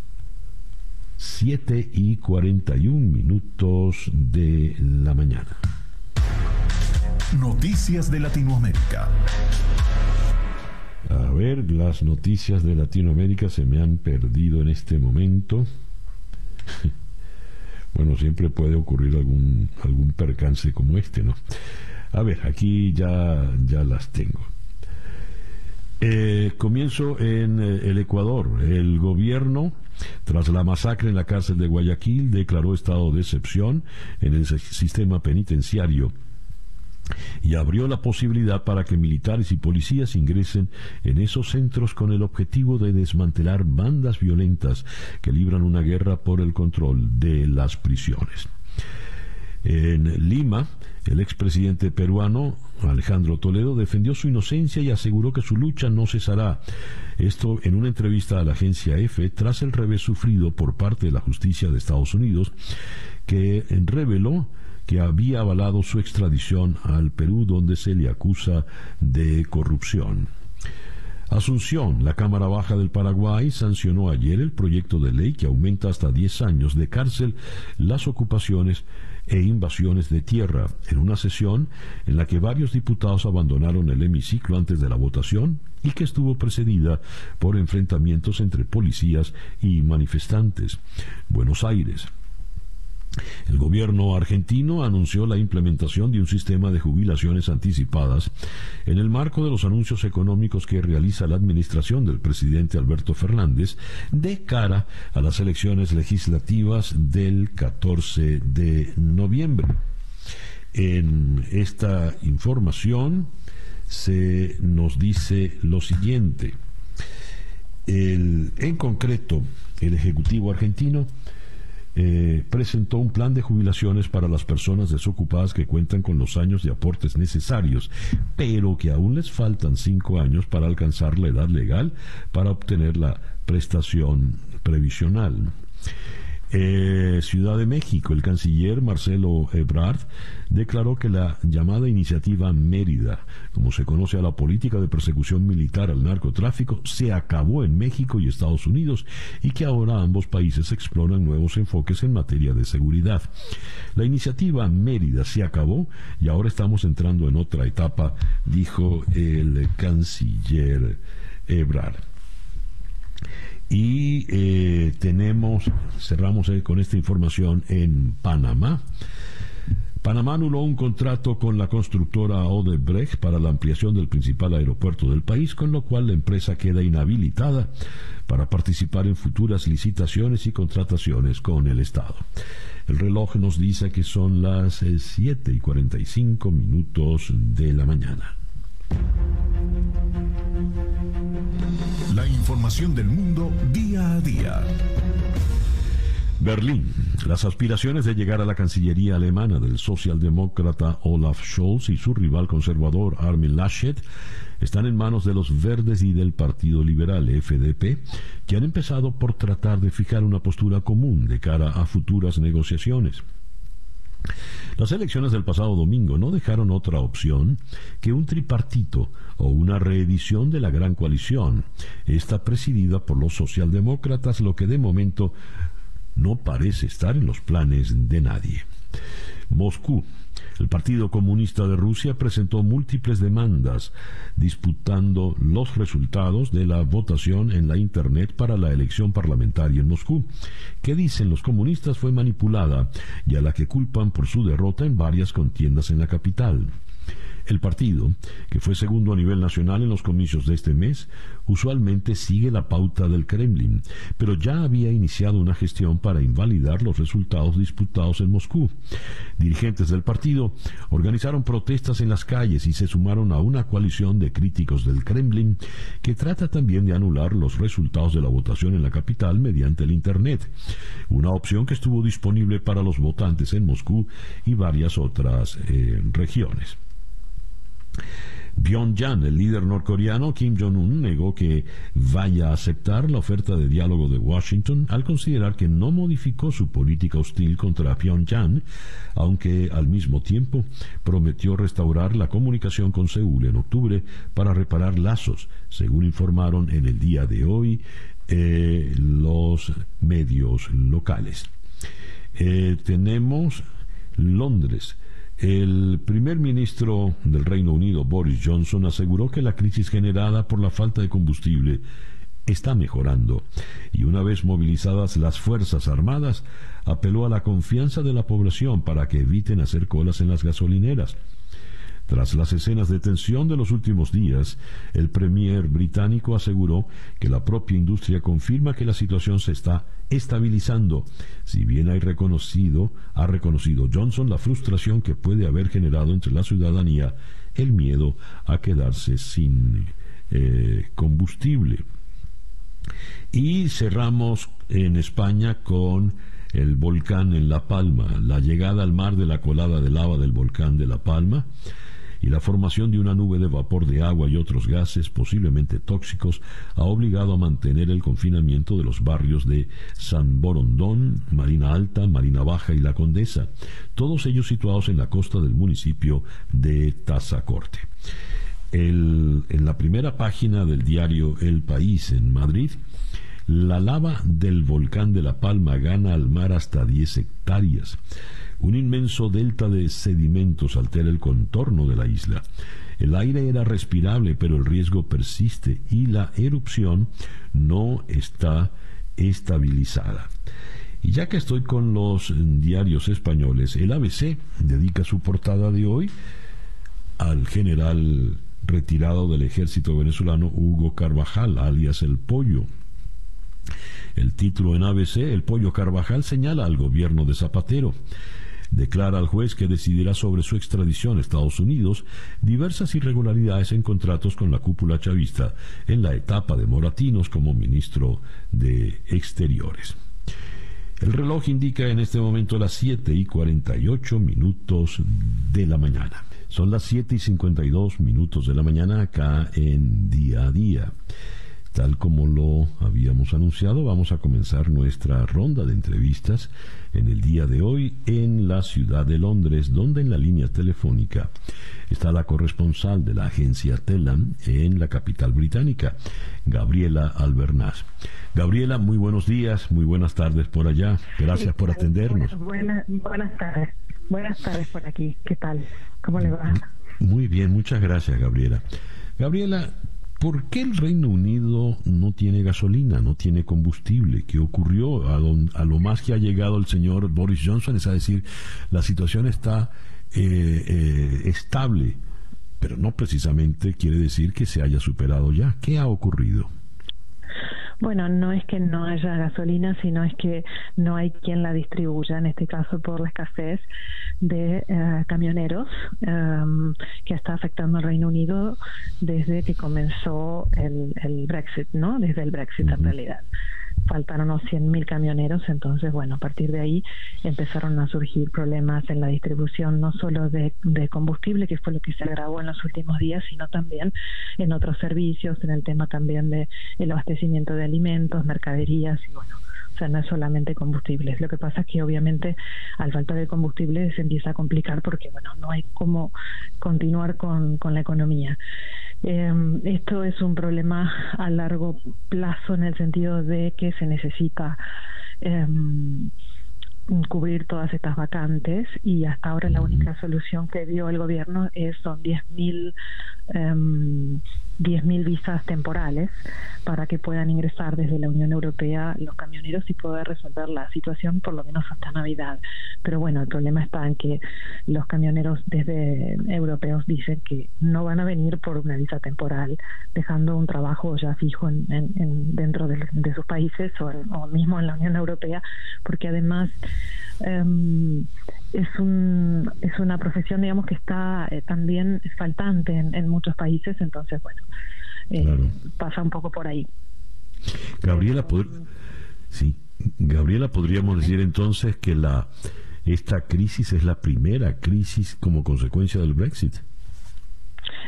7 y 41 minutos de la mañana. Noticias de Latinoamérica. A ver, las noticias de Latinoamérica se me han perdido en este momento. bueno, siempre puede ocurrir algún, algún percance como este, ¿no? A ver, aquí ya, ya las tengo. Eh, comienzo en eh, el Ecuador. El gobierno, tras la masacre en la cárcel de Guayaquil, declaró estado de excepción en el sistema penitenciario y abrió la posibilidad para que militares y policías ingresen en esos centros con el objetivo de desmantelar bandas violentas que libran una guerra por el control de las prisiones. En Lima, el expresidente peruano Alejandro Toledo defendió su inocencia y aseguró que su lucha no cesará. Esto en una entrevista a la agencia EFE tras el revés sufrido por parte de la justicia de Estados Unidos, que reveló que había avalado su extradición al Perú donde se le acusa de corrupción. Asunción, la Cámara Baja del Paraguay sancionó ayer el proyecto de ley que aumenta hasta 10 años de cárcel las ocupaciones e invasiones de tierra, en una sesión en la que varios diputados abandonaron el hemiciclo antes de la votación y que estuvo precedida por enfrentamientos entre policías y manifestantes. Buenos Aires. El gobierno argentino anunció la implementación de un sistema de jubilaciones anticipadas en el marco de los anuncios económicos que realiza la administración del presidente Alberto Fernández de cara a las elecciones legislativas del 14 de noviembre. En esta información se nos dice lo siguiente. en concreto, el Ejecutivo argentino eh, presentó un plan de jubilaciones para las personas desocupadas que cuentan con los años de aportes necesarios, pero que aún les faltan cinco años para alcanzar la edad legal para obtener la prestación previsional. Eh, Ciudad de México, el canciller Marcelo Ebrard declaró que la llamada iniciativa Mérida, como se conoce a la política de persecución militar al narcotráfico, se acabó en México y Estados Unidos y que ahora ambos países exploran nuevos enfoques en materia de seguridad. La iniciativa Mérida se acabó y ahora estamos entrando en otra etapa, dijo el canciller Ebrard. Y eh, tenemos, cerramos con esta información en Panamá. Panamá anuló un contrato con la constructora Odebrecht para la ampliación del principal aeropuerto del país, con lo cual la empresa queda inhabilitada para participar en futuras licitaciones y contrataciones con el Estado. El reloj nos dice que son las 7 eh, y 45 minutos de la mañana. La información del mundo día a día. Berlín. Las aspiraciones de llegar a la Cancillería alemana del socialdemócrata Olaf Scholz y su rival conservador Armin Laschet están en manos de los verdes y del Partido Liberal FDP, que han empezado por tratar de fijar una postura común de cara a futuras negociaciones. Las elecciones del pasado domingo no dejaron otra opción que un tripartito o una reedición de la gran coalición, esta presidida por los socialdemócratas, lo que de momento no parece estar en los planes de nadie. Moscú. El Partido Comunista de Rusia presentó múltiples demandas disputando los resultados de la votación en la Internet para la elección parlamentaria en Moscú, que dicen los comunistas fue manipulada y a la que culpan por su derrota en varias contiendas en la capital. El partido, que fue segundo a nivel nacional en los comicios de este mes, usualmente sigue la pauta del Kremlin, pero ya había iniciado una gestión para invalidar los resultados disputados en Moscú. Dirigentes del partido organizaron protestas en las calles y se sumaron a una coalición de críticos del Kremlin que trata también de anular los resultados de la votación en la capital mediante el Internet, una opción que estuvo disponible para los votantes en Moscú y varias otras eh, regiones. Pyongyang, el líder norcoreano Kim Jong-un, negó que vaya a aceptar la oferta de diálogo de Washington al considerar que no modificó su política hostil contra Pyongyang, aunque al mismo tiempo prometió restaurar la comunicación con Seúl en octubre para reparar lazos, según informaron en el día de hoy eh, los medios locales. Eh, tenemos Londres. El primer ministro del Reino Unido, Boris Johnson, aseguró que la crisis generada por la falta de combustible está mejorando y una vez movilizadas las Fuerzas Armadas, apeló a la confianza de la población para que eviten hacer colas en las gasolineras. Tras las escenas de tensión de los últimos días, el premier británico aseguró que la propia industria confirma que la situación se está estabilizando, si bien hay reconocido, ha reconocido Johnson la frustración que puede haber generado entre la ciudadanía el miedo a quedarse sin eh, combustible. Y cerramos en España con el volcán en La Palma, la llegada al mar de la colada de lava del volcán de La Palma y la formación de una nube de vapor de agua y otros gases posiblemente tóxicos ha obligado a mantener el confinamiento de los barrios de San Borondón, Marina Alta, Marina Baja y La Condesa, todos ellos situados en la costa del municipio de Tazacorte. en la primera página del diario El País en Madrid, la lava del volcán de La Palma gana al mar hasta 10 hectáreas. Un inmenso delta de sedimentos altera el contorno de la isla. El aire era respirable, pero el riesgo persiste y la erupción no está estabilizada. Y ya que estoy con los diarios españoles, el ABC dedica su portada de hoy al general retirado del ejército venezolano Hugo Carvajal, alias el Pollo. El título en ABC, El Pollo Carvajal, señala al gobierno de Zapatero declara al juez que decidirá sobre su extradición a Estados Unidos diversas irregularidades en contratos con la cúpula chavista en la etapa de Moratinos como ministro de Exteriores. El reloj indica en este momento las 7 y 48 minutos de la mañana. Son las 7 y 52 minutos de la mañana acá en día a día. Tal como lo habíamos anunciado, vamos a comenzar nuestra ronda de entrevistas en el día de hoy en la ciudad de Londres, donde en la línea telefónica está la corresponsal de la agencia Telam en la capital británica, Gabriela Albernaz. Gabriela, muy buenos días, muy buenas tardes por allá. Gracias por atendernos. Buenas, buenas tardes. Buenas tardes por aquí. ¿Qué tal? ¿Cómo le va? Muy bien, muchas gracias, Gabriela. Gabriela, ¿Por qué el Reino Unido no tiene gasolina, no tiene combustible? ¿Qué ocurrió? A, lo más que ha llegado el señor Boris Johnson es a decir, la situación está eh, eh, estable, pero no precisamente quiere decir que se haya superado ya. ¿Qué ha ocurrido? Bueno, no es que no haya gasolina, sino es que no hay quien la distribuya, en este caso por la escasez de eh, camioneros em, que está afectando al Reino Unido desde que comenzó el, el Brexit, ¿no? Desde el Brexit en realidad faltaron unos 100.000 camioneros, entonces, bueno, a partir de ahí empezaron a surgir problemas en la distribución no solo de, de, combustible, que fue lo que se agravó en los últimos días, sino también en otros servicios, en el tema también de el abastecimiento de alimentos, mercaderías y bueno, sea, no es solamente combustibles. Lo que pasa es que obviamente al falta de combustible se empieza a complicar porque, bueno, no hay cómo continuar con, con la economía. Eh, esto es un problema a largo plazo en el sentido de que se necesita eh, cubrir todas estas vacantes y hasta ahora la única solución que dio el gobierno es son 10.000 um, 10.000 visas temporales para que puedan ingresar desde la Unión Europea los camioneros y poder resolver la situación por lo menos hasta Navidad. Pero bueno, el problema está en que los camioneros desde europeos dicen que no van a venir por una visa temporal, dejando un trabajo ya fijo en, en, dentro de, sus países o, mismo en la Unión Europea, porque además um, es, un, es una profesión, digamos, que está eh, también faltante en, en, muchos países, entonces, bueno, eh, claro. pasa un poco por ahí. Gabriela, pod sí. Gabriela, podríamos decir entonces que la esta crisis es la primera crisis como consecuencia del Brexit.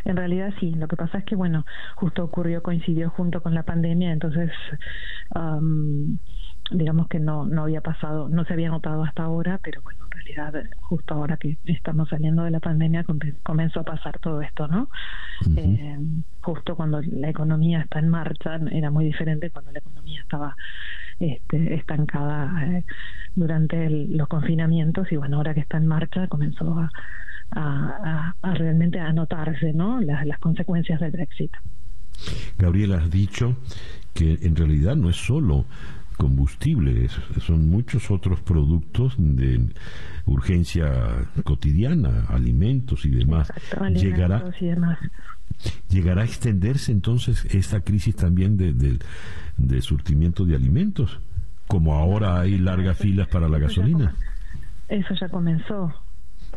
En realidad sí, lo que pasa es que, bueno, justo ocurrió, coincidió junto con la pandemia, entonces um, digamos que no, no había pasado, no se había notado hasta ahora, pero bueno, en realidad justo ahora que estamos saliendo de la pandemia comenzó a pasar todo esto, ¿no? Uh -huh. eh, justo cuando la economía está en marcha, era muy diferente cuando la economía estaba este, estancada eh, durante el, los confinamientos y bueno, ahora que está en marcha comenzó a, a, a, a realmente a notarse, ¿no? Las, las consecuencias del Brexit. Gabriela, has dicho que en realidad no es solo combustible, son muchos otros productos de urgencia cotidiana, alimentos y demás. Exacto, alimentos llegará, y demás. ¿Llegará a extenderse entonces esta crisis también de, de, de surtimiento de alimentos? Como ahora hay largas filas para la gasolina. Eso ya comenzó.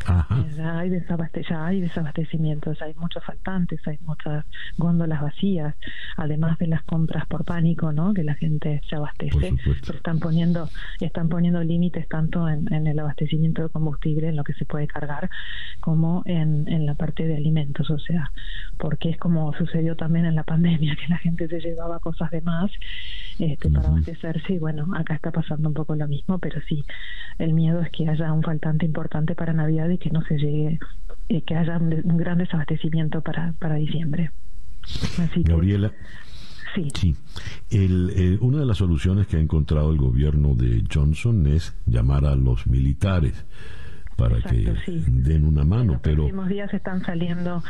Ajá. Hay, desabaste ya hay desabastecimientos, hay muchos faltantes, hay muchas góndolas vacías, además de las compras por pánico, ¿no? Que la gente se abastece. Están poniendo, están poniendo límites tanto en, en, el abastecimiento de combustible, en lo que se puede cargar, como en, en la parte de alimentos, o sea, porque es como sucedió también en la pandemia, que la gente se llevaba cosas de más este, uh -huh. para abastecerse, y bueno, acá está pasando un poco lo mismo, pero sí, el miedo es que haya un faltante importante para Navidad y que no se llegue, eh, que haya un, un, gran desabastecimiento para, para diciembre. Así Gabriela. Sí. sí. El, eh, una de las soluciones que ha encontrado el gobierno de Johnson es llamar a los militares para Exacto, que sí. den una mano. En los pero próximos días están saliendo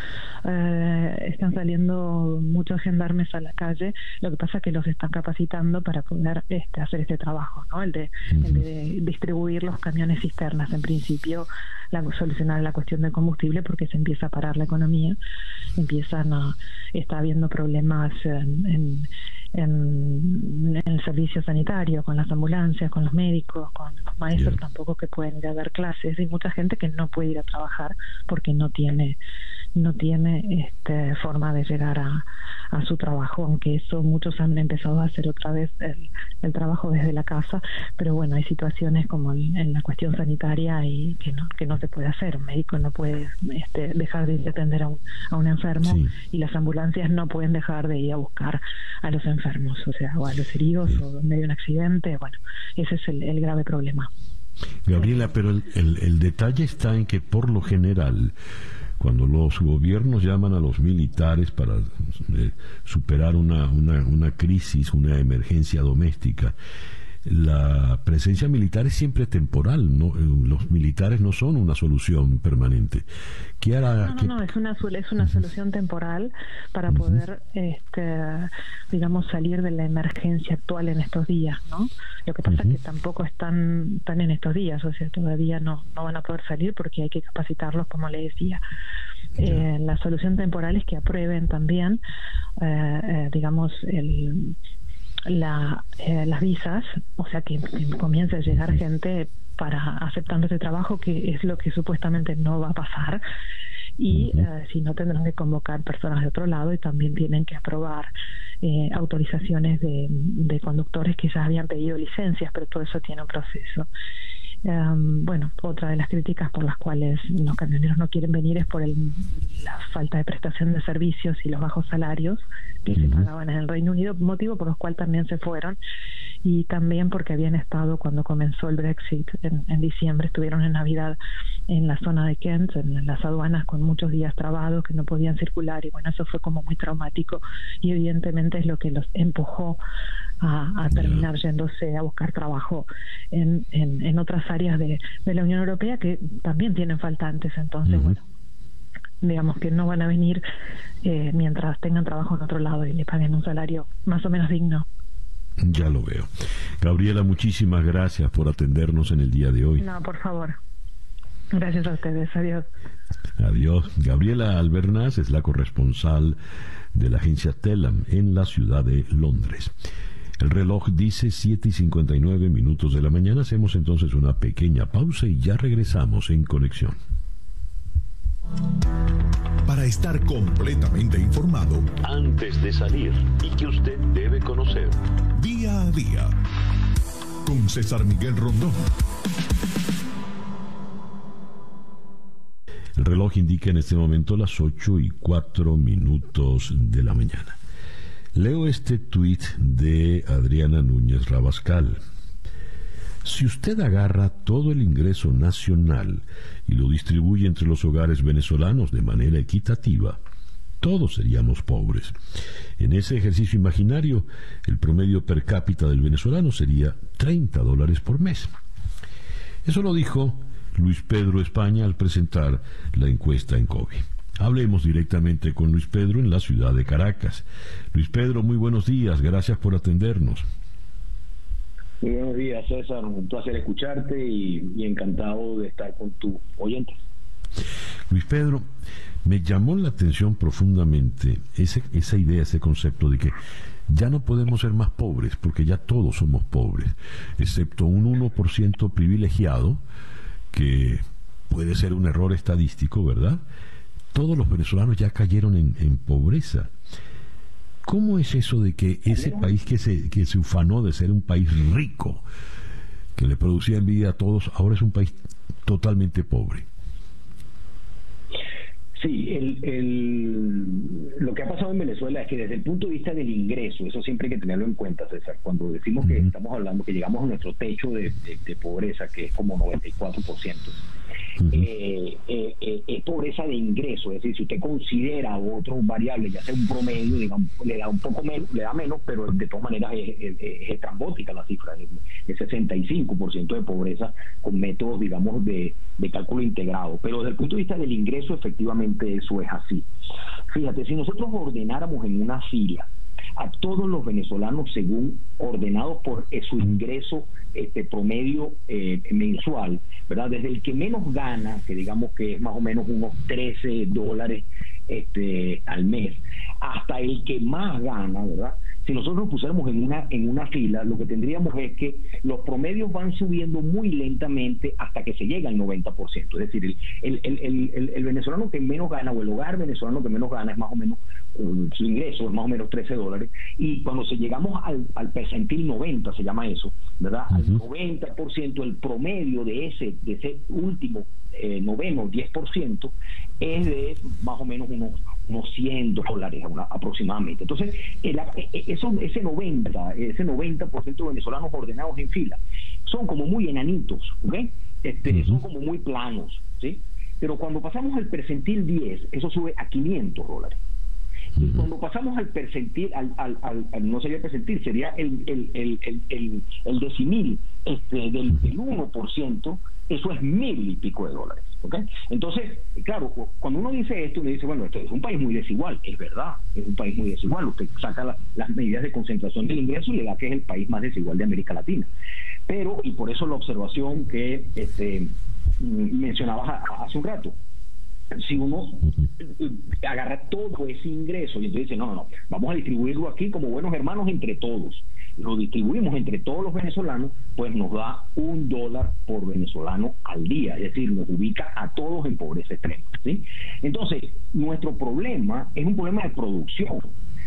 eh, están saliendo muchos gendarmes a la calle. Lo que pasa es que los están capacitando para poder este, hacer este trabajo, ¿no? El de, uh -huh. el de distribuir los camiones cisternas. En principio, la, solucionar la cuestión del combustible porque se empieza a parar la economía, empiezan a está habiendo problemas en, en en, en, el servicio sanitario, con las ambulancias, con los médicos, con los maestros tampoco que pueden ir a dar clases. Hay mucha gente que no puede ir a trabajar porque no tiene no tiene este, forma de llegar a, a, su trabajo, aunque eso muchos han empezado a hacer otra vez el, el trabajo desde la casa, pero bueno, hay situaciones como en, en, la cuestión sanitaria y que no, que no se puede hacer, un médico no puede este, dejar de atender a un, a un enfermo sí. y las ambulancias no pueden dejar de ir a buscar a los enfermos, o sea, o a los heridos sí. o donde hay un accidente, bueno, ese es el, el grave problema. Gabriela, pero el, el, el, detalle está en que por lo general cuando los gobiernos llaman a los militares para eh, superar una, una, una, crisis, una emergencia doméstica, la presencia militar es siempre temporal, no, eh, los militares no son una solución permanente. ¿Qué hará, no, no, qué... no, es una, es una solución temporal para uh -huh. poder, este, digamos, salir de la emergencia actual en estos días, ¿no? Lo que pasa uh -huh. es que tampoco están, están en estos días, o sea, todavía no, no van a poder salir porque hay que capacitarlos, como le decía. Eh, la solución temporal es que aprueben también, eh, eh, digamos, el la, eh, las visas, o sea, que, que, comience a llegar gente para aceptando ese trabajo, que es lo que supuestamente no va a pasar. Y uh -huh. eh, si no, tendrán que convocar personas de otro lado y también tienen que aprobar eh, autorizaciones de, de, conductores que ya habían pedido licencias, pero todo eso tiene un proceso. Um, bueno, otra de las críticas por las cuales los camioneros no quieren venir es por el, la falta de prestación de servicios y los bajos salarios que uh -huh. se pagaban en el Reino Unido, motivo por los cual también se fueron y también porque habían estado cuando comenzó el Brexit en, diciembre, estuvieron en Navidad en la zona de Kent, en las aduanas con muchos días trabados que no podían circular y bueno, eso fue como muy traumático y evidentemente es lo que los empujó a, terminar yéndose a buscar trabajo en, en, otras áreas de, la Unión Europea que también tienen faltantes, entonces bueno digamos que no van a venir eh, mientras tengan trabajo en otro lado y le paguen un salario más o menos digno. Ya lo veo. Gabriela, muchísimas gracias por atendernos en el día de hoy. No, por favor. Gracias a ustedes. Adiós. Adiós. Gabriela Albernaz es la corresponsal de la agencia Telam en la ciudad de Londres. El reloj dice 7 y 59 minutos de la mañana. Hacemos entonces una pequeña pausa y ya regresamos en conexión. Para estar completamente informado antes de salir y que usted debe conocer. Día a día. Con César Miguel Rondón. El reloj indica en este momento las 8 y 4 minutos de la mañana. Leo este tuit de Adriana Núñez Rabascal. Si usted agarra todo el ingreso nacional y lo distribuye entre los hogares venezolanos de manera equitativa, todos seríamos pobres. En ese ejercicio imaginario, el promedio per cápita del venezolano sería 30 dólares por mes. Eso lo dijo Luis Pedro España al presentar la encuesta en COVID. Hablemos directamente con Luis Pedro en la ciudad de Caracas. Luis Pedro, muy buenos días, gracias por atendernos. Muy buenos días, César. Un placer escucharte y, encantado de estar con tu oyente. Luis Pedro, me llamó la atención profundamente ese, esa idea, ese concepto de que ya no podemos ser más pobres, porque ya todos somos pobres, excepto un 1% privilegiado, que puede ser un error estadístico, ¿verdad? Todos los venezolanos ya cayeron en, en pobreza. ¿Cómo es eso de que ese país que se, que se ufanó de ser un país rico, que le producía envidia a todos, ahora es un país totalmente pobre? Sí, el, lo que ha pasado en Venezuela es que desde el punto de vista del ingreso, eso siempre hay que tenerlo en cuenta, César, cuando decimos que estamos hablando que llegamos a nuestro techo de, de pobreza, que es como 94%, es pobreza de ingreso, es decir, si usted considera otros variables, ya sea un promedio, digamos, le da un poco menos, le da menos, pero de todas maneras es, es, estrambótica la cifra, es, 65% de pobreza con métodos, digamos, de, de cálculo integrado. Pero desde el punto de vista del ingreso, efectivamente eso es así. Fíjate, si nosotros ordenáramos en una fila, a todos los venezolanos según ordenados por eh, su ingreso este promedio eh, mensual, ¿verdad? Desde el que menos gana, que digamos que es más o menos unos 13 dólares este, al mes, hasta el que más gana, ¿verdad? Si nosotros nos pusiéramos en una, en una fila, lo que tendríamos es que los promedios van subiendo muy lentamente hasta que se llega al 90%. Es decir, el, el, el, venezolano que menos gana, o el hogar venezolano que menos gana, es más o menos, su ingreso es más o menos 13 dólares. Y cuando se llegamos al, al percentil 90, se llama eso, ¿verdad? Al 90%, el promedio de ese, de ese último eh, noveno, 10%, es de más o menos unos, unos 100 dólares aproximadamente. Entonces, el, e, e, eso, ese 90, ese 90% de venezolanos ordenados en fila, son como muy enanitos, ¿ok? Este, Son como muy planos, ¿sí? Pero cuando pasamos al percentil 10, eso sube a 500 dólares. Y cuando pasamos al percentil, al, al, no sería el percentil, sería el, el, el, el, el decimil este, del, del 1%, eso es mil y pico de dólares. Entonces, claro, cuando uno dice esto, uno dice, bueno, esto es un país muy desigual, es verdad, es un país muy desigual, usted saca las medidas de concentración del ingreso y le da que es el país más desigual de América Latina. Pero, y por eso la observación que este, mencionabas hace un rato, si uno agarra todo ese ingreso y entonces dice, no, no, no, vamos a distribuirlo aquí como buenos hermanos entre todos lo distribuimos entre todos los venezolanos, pues nos da un dólar por venezolano al día, es decir, nos ubica a todos en pobreza extrema. ¿sí? Entonces, nuestro problema es un problema de producción,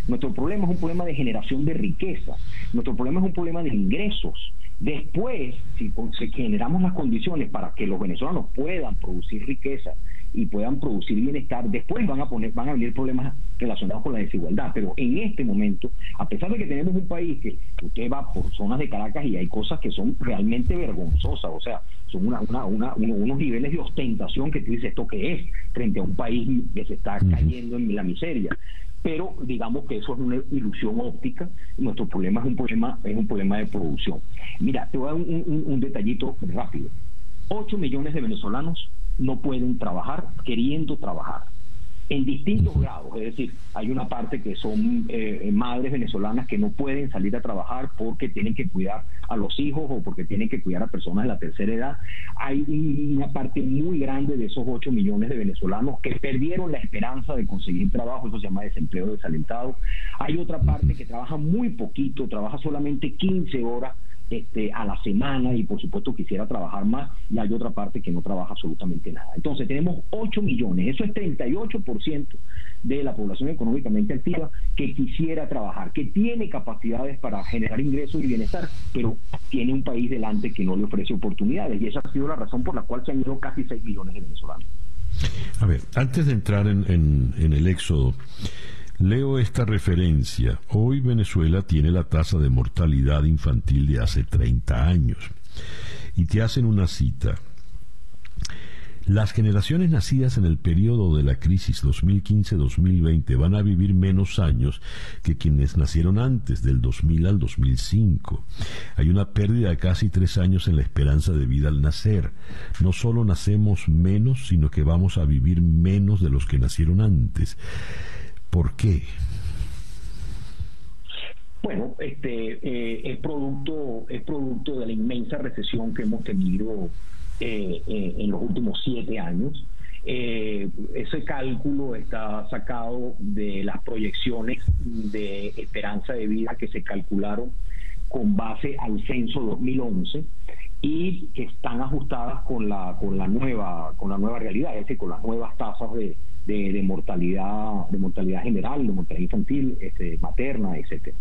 nuestro problema es un problema de generación de riqueza, nuestro problema es un problema de ingresos. Después, si generamos las condiciones para que los venezolanos puedan producir riqueza y puedan producir bienestar, después van a poner, van a venir problemas relacionados con la desigualdad. Pero en este momento, a pesar de que tenemos un país que usted va por zonas de Caracas y hay cosas que son realmente vergonzosas, o sea, son una, una, unos niveles de ostentación que tú dices, ¿esto qué es? Frente a un país que se está cayendo en la miseria pero digamos que eso es una ilusión óptica. Nuestro problema es un problema, es un problema de producción. Mira, te voy a dar un, un detallito rápido. 8 millones de venezolanos no pueden trabajar queriendo trabajar en distintos grados, es decir, hay una parte que son eh, madres venezolanas que no pueden salir a trabajar porque tienen que cuidar a los hijos o porque tienen que cuidar a personas de la tercera edad. Hay una parte muy grande de esos 8 millones de venezolanos que perdieron la esperanza de conseguir trabajo, eso se llama desempleo desalentado. Hay otra parte que trabaja muy poquito, trabaja solamente 15 horas este, a la semana y por supuesto quisiera trabajar más y hay otra parte que no trabaja absolutamente nada. Entonces tenemos 8 millones, eso es 38% de la población económicamente activa que quisiera trabajar, que tiene capacidades para generar ingresos y bienestar, pero tiene un país delante que no le ofrece oportunidades y esa ha sido la razón por la cual se han ido casi 6 millones de venezolanos. A ver, antes de entrar en, en el éxodo, Leo esta referencia. Hoy Venezuela tiene la tasa de mortalidad infantil de hace 30 años. Y te hacen una cita. Las generaciones nacidas en el periodo de la crisis 2015-2020 van a vivir menos años que quienes nacieron antes, del 2000 al 2005. Hay una pérdida de casi tres años en la esperanza de vida al nacer. No solo nacemos menos, sino que vamos a vivir menos de los que nacieron antes. ¿Por qué? Bueno, este eh, es producto es producto de la inmensa recesión que hemos tenido eh, eh, en los últimos siete años. ese cálculo está sacado de las proyecciones de esperanza de vida que se calcularon con base al censo 2011 y que están ajustadas con la con la nueva con la nueva realidad, es decir, con las nuevas tasas de, de, mortalidad, de mortalidad general, de mortalidad infantil, este, materna, etcétera.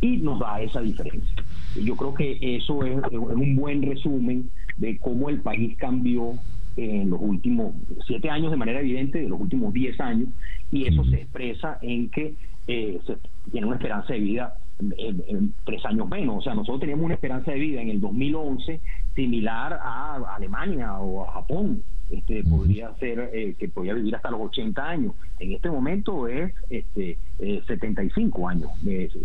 Y nos da esa diferencia. Yo creo que eso es, un buen resumen de cómo el país cambió en los últimos siete años de manera evidente, de los últimos diez años, y eso se expresa en que eh, se tiene una esperanza de vida en, tres años menos. O sea, nosotros teníamos una esperanza de vida en el 2011 similar a Alemania o a Japón. Este, podría ser eh, que podía vivir hasta los 80 años. En este momento es este, 75 eh, años,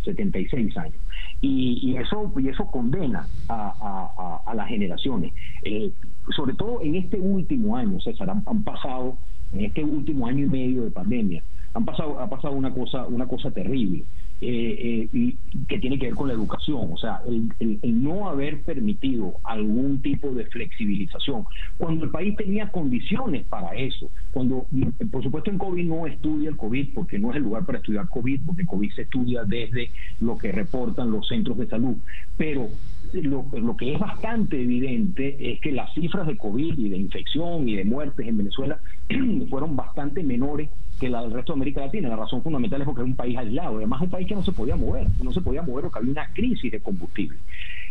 76 años. Y, eso y eso condena a, a, las generaciones. Eh, sobre todo en este último año, César, han pasado, en este último año y medio de pandemia, han pasado, ha pasado una cosa, una cosa terrible. Eh, eh, que tiene que ver con la educación, o sea, el, no haber permitido algún tipo de flexibilización, cuando el país tenía condiciones para eso, cuando, por supuesto, en COVID no estudia el COVID, porque no es el lugar para estudiar COVID, porque COVID se estudia desde lo que reportan los centros de salud, pero lo, lo que es bastante evidente es que las cifras de COVID y de infección y de muertes en Venezuela fueron bastante menores que la del resto de América Latina. La razón fundamental es porque es un país aislado, además un país que no se podía mover, no se podía mover porque había una crisis de combustible.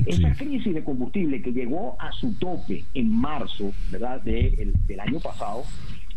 Esa crisis de combustible que llegó a su tope en marzo ¿verdad? De, del año pasado,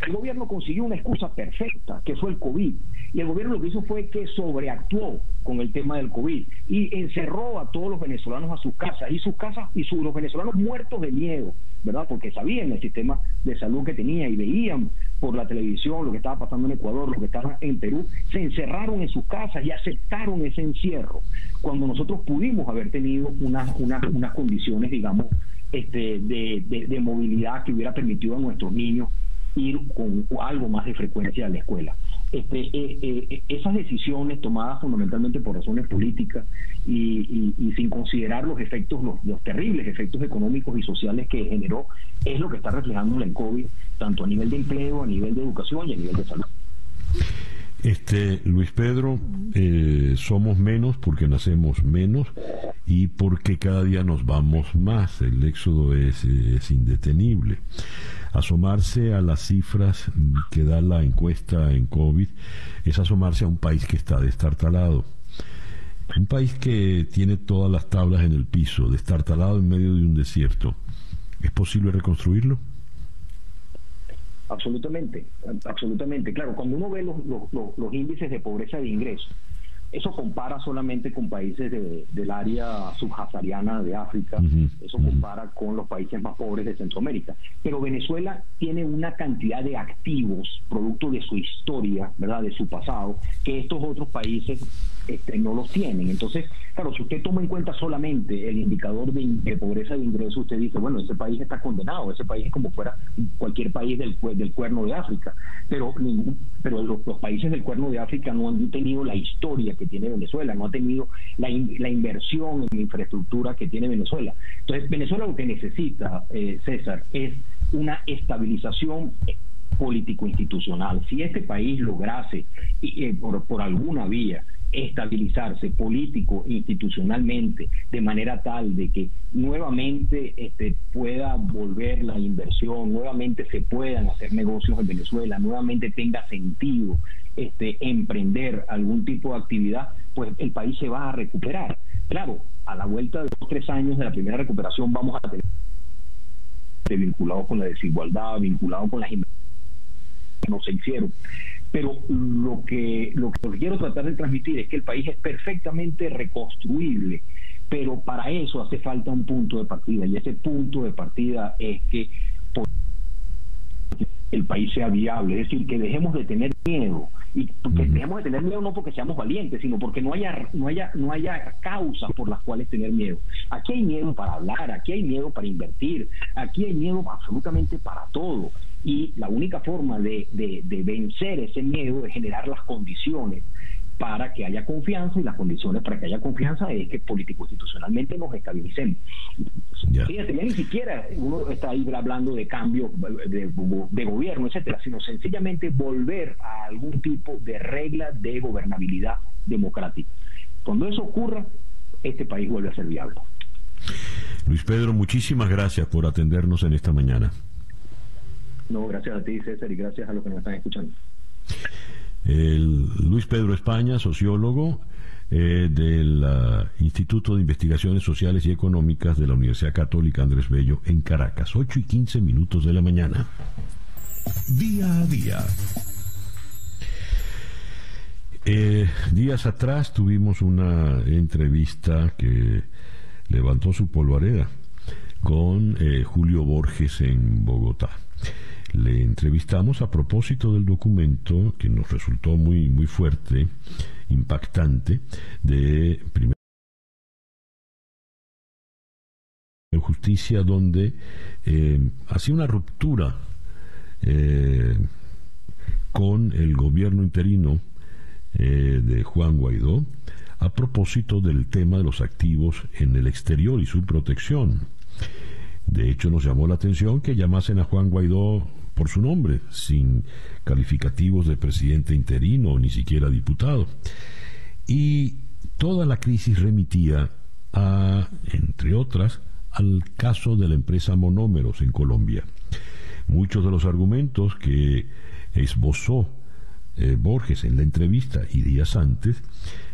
el gobierno consiguió una excusa perfecta, que fue el COVID. Y el gobierno lo que hizo fue que sobreactuó con el tema del COVID y encerró a todos los venezolanos a sus casas y sus casas y los venezolanos muertos de miedo, ¿verdad? Porque sabían el sistema de salud que tenía y veían por la televisión lo que estaba pasando en Ecuador, lo que estaba en Perú, se encerraron en sus casas y aceptaron ese encierro, cuando nosotros pudimos haber tenido unas, unas, unas condiciones, digamos, este, de, de movilidad que hubiera permitido a nuestros niños ir con algo más de frecuencia a la escuela. Este, eh, eh, esas decisiones tomadas fundamentalmente por razones políticas y, sin considerar los efectos, los, terribles efectos económicos y sociales que generó, es lo que está reflejando en COVID, tanto a nivel de empleo, a nivel de educación y a nivel de salud. Este, Luis Pedro, eh, somos menos porque nacemos menos y porque cada día nos vamos más. El éxodo es, es indetenible asomarse a las cifras que da la encuesta en COVID es asomarse a un país que está destartalado. Un país que tiene todas las tablas en el piso, destartalado en medio de un desierto. ¿Es posible reconstruirlo? Absolutamente, absolutamente. Claro, cuando uno ve los, los índices de pobreza de ingresos, eso compara solamente con países del área subsahariana de África, eso compara con los países más pobres de Centroamérica. Pero Venezuela tiene una cantidad de activos, producto de su historia, ¿verdad? De su pasado, que estos otros países este, no los tienen. Entonces, claro, si usted toma en cuenta solamente el indicador de, pobreza de ingreso, usted dice, bueno, ese país está condenado, ese país es como fuera cualquier país del, del cuerno de África. Pero, pero los, países del cuerno de África no han tenido la historia que tiene Venezuela, no ha tenido la, la inversión en infraestructura que tiene Venezuela. Entonces, Venezuela lo que necesita, eh, César, es una estabilización político-institucional. Si este país lograse, eh, por, por alguna vía, estabilizarse político institucionalmente de manera tal de que nuevamente este, pueda volver la inversión, nuevamente se puedan hacer negocios en Venezuela, nuevamente tenga sentido este, emprender algún tipo de actividad, pues el país se va a recuperar. Claro, a la vuelta de dos tres años de la primera recuperación vamos a tener vinculados con la desigualdad, vinculados con las inversiones que no se hicieron. Pero lo que, lo que quiero tratar de transmitir es que el país es perfectamente reconstruible, pero para eso hace falta un punto de partida, y ese punto de partida es que el país sea viable, es decir, que dejemos de tener miedo y que dejemos de tener miedo no porque seamos valientes, sino porque no haya no haya no haya causas por las cuales tener miedo. Aquí hay miedo para hablar, aquí hay miedo para invertir, aquí hay miedo absolutamente para todo y la única forma de, de, vencer ese miedo es generar las condiciones para que haya confianza y las condiciones para que haya confianza es que político-institucionalmente nos estabilicemos. Fíjate, ya ni siquiera uno está ahí hablando de cambio de, de, gobierno, etcétera, sino sencillamente volver a algún tipo de regla de gobernabilidad democrática. Cuando eso ocurra, este país vuelve a ser viable. Luis Pedro, muchísimas gracias por atendernos en esta mañana. No, gracias a ti, César, y gracias a los que nos están escuchando. Luis Pedro España, sociólogo eh, del ah, Instituto de Investigaciones Sociales y Económicas de la Universidad Católica Andrés Bello en Caracas, 8 y 15 minutos de la mañana. Día a día. Eh, días atrás tuvimos una entrevista que levantó su polvareda con eh, Julio Borges en Bogotá le entrevistamos a propósito del documento que nos resultó muy, muy fuerte, impactante, de primera justicia donde eh, hacía una ruptura eh, con el gobierno interino eh, de Juan Guaidó a propósito del tema de los activos en el exterior y su protección. De hecho, nos llamó la atención que llamasen a Juan Guaidó por su nombre, sin calificativos de presidente interino ni siquiera diputado. Y toda la crisis remitía a, entre otras, al caso de la empresa Monómeros en Colombia. Muchos de los argumentos que esbozó eh, Borges en la entrevista y días antes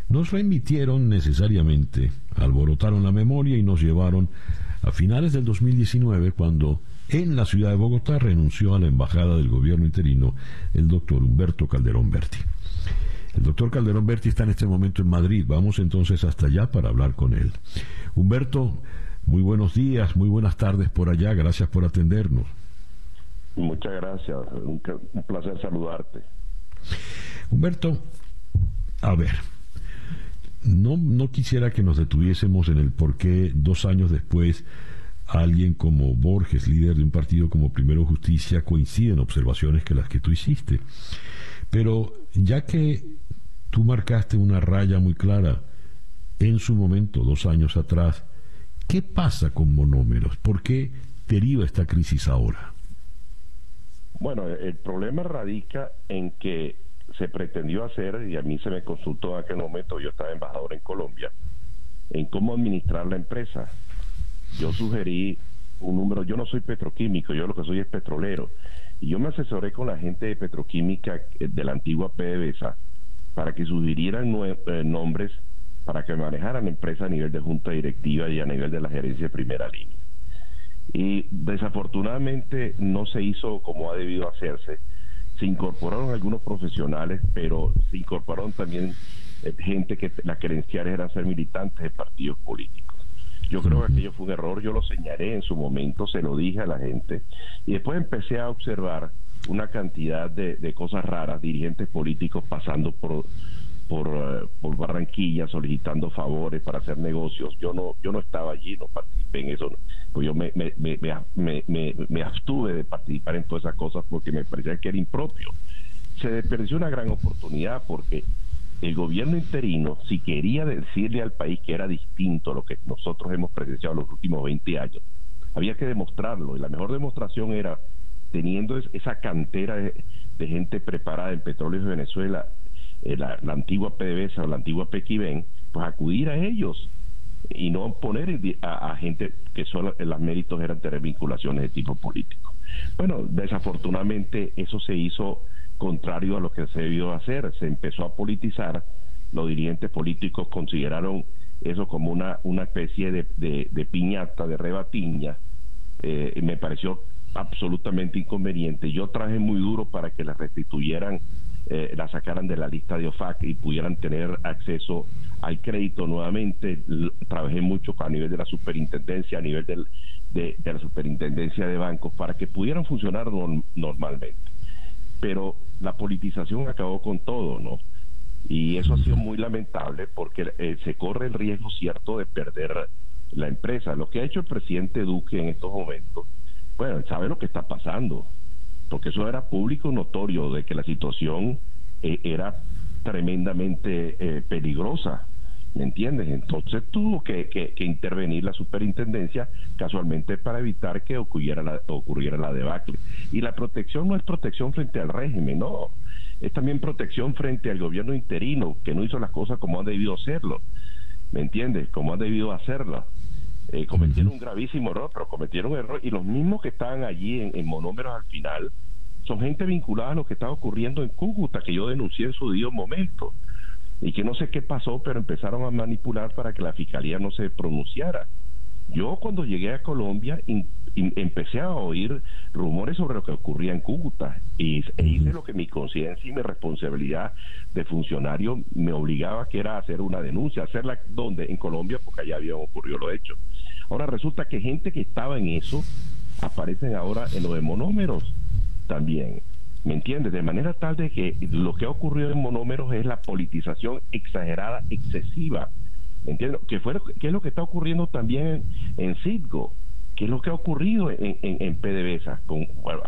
nos remitieron necesariamente, alborotaron la memoria y nos llevaron a finales del 2019 cuando en la ciudad de Bogotá renunció a la embajada del gobierno interino el doctor Humberto Calderón Berti. El doctor Calderón Berti está en este momento en Madrid. Vamos entonces hasta allá para hablar con él. Humberto, muy buenos días, muy buenas tardes por allá. Gracias por atendernos. Muchas gracias. Un, placer saludarte. Humberto, a ver, no, no quisiera que nos detuviésemos en el por qué dos años después alguien como Borges, líder de un partido como Primero Justicia, coincide en observaciones que las que tú hiciste. Pero ya que tú marcaste una raya muy clara en su momento, dos años atrás, ¿qué pasa con monómeros? ¿Por qué deriva esta crisis ahora? Bueno, el problema radica en que se pretendió hacer, y a mí se me consultó en aquel momento, yo estaba embajador en Colombia, en cómo administrar la empresa yo sugerí un número, yo no soy petroquímico, yo lo que soy es petrolero, y yo me asesoré con la gente de petroquímica eh, de la antigua PDVSA para que sugirieran eh, nombres para que manejaran empresas a nivel de junta directiva y a nivel de la gerencia de primera línea. Y desafortunadamente no se hizo como ha debido hacerse. Se incorporaron algunos profesionales, pero se incorporaron también eh, gente que las credenciales eran ser militantes de partidos políticos. Yo creo que aquello fue un error, yo lo señalé en su momento, se lo dije a la gente, y después empecé a observar una cantidad de, de cosas raras, dirigentes políticos pasando por por, eh, por Barranquilla solicitando favores para hacer negocios. Yo no yo no estaba allí, no participé en eso. Pues yo me, me, me, me, abstuve de participar en todas esas cosas porque me parecía que era impropio. Se desperdició una gran oportunidad porque el gobierno interino, si quería decirle al país que era distinto a lo que nosotros hemos presenciado los últimos 20 años, había que demostrarlo. Y la mejor demostración era teniendo esa cantera de, gente preparada en Petróleos de Venezuela eh, la, antigua PDVSA o la antigua Pequiven, pues acudir a ellos y no poner a, gente que solo los méritos eran tener vinculaciones de tipo político. Bueno, desafortunadamente eso se hizo contrario a lo que se debió hacer, se empezó a politizar, los dirigentes políticos consideraron eso como una, una especie de, de, piñata, de rebatiña, eh, me pareció absolutamente inconveniente. Yo traje muy duro para que la restituyeran eh, la sacaran de la lista de OFAC y pudieran tener acceso al crédito nuevamente. Trabajé mucho a nivel de la superintendencia, a nivel del, de, la superintendencia de bancos, para que pudieran funcionar normalmente. Pero la politización acabó con todo, ¿no? Y eso ha sido muy lamentable porque eh, se corre el riesgo cierto de perder la empresa. Lo que ha hecho el presidente Duque en estos momentos, bueno, él sabe lo que está pasando porque eso era público notorio de que la situación eh, era tremendamente eh, peligrosa, ¿me entiendes? Entonces tuvo que, que, intervenir la superintendencia casualmente para evitar que ocurriera la, ocurriera la debacle. Y la protección no es protección frente al régimen, no, es también protección frente al gobierno interino, que no hizo las cosas como ha debido hacerlo, ¿me entiendes? Como ha debido hacerlas. Eh, cometieron un gravísimo error, pero cometieron un error y los mismos que estaban allí en, monómeros al final son gente vinculada a lo que estaba ocurriendo en Cúcuta, que yo denuncié en su día momento y que no sé qué pasó, pero empezaron a manipular para que la fiscalía no se pronunciara. Yo cuando llegué a Colombia empecé a oír rumores sobre lo que ocurría en Cúcuta y, e hice lo que mi conciencia y mi responsabilidad de funcionario me obligaba, que era hacer una denuncia, hacerla donde en Colombia, porque allá había ocurrido lo hecho. Ahora resulta que gente que estaba en eso aparecen ahora en los de monómeros también. ¿Me entiendes? De manera tal de que lo que ha ocurrido en monómeros es la politización exagerada, excesiva. ¿Me entiendes? Que, fue, que es lo que está ocurriendo también en, Citgo, que es lo que ha ocurrido en, en, PDVSA, con,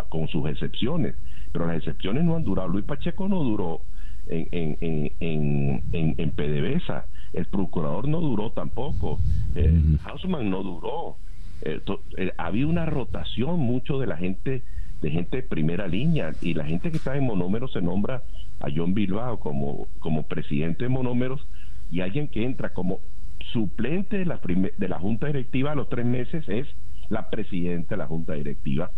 con sus excepciones. Pero las excepciones no han durado. Luis Pacheco no duró en, en, en, en, en PDVSA. El procurador no duró tampoco. Eh, Hausman no duró. Eh, eh, había una rotación mucho de la gente de gente de primera línea. Y la gente que está en monómeros se nombra a John Bilbao como, como presidente de monómeros y alguien que entra como suplente de la, de la junta directiva a los tres meses es la presidenta de la junta directiva.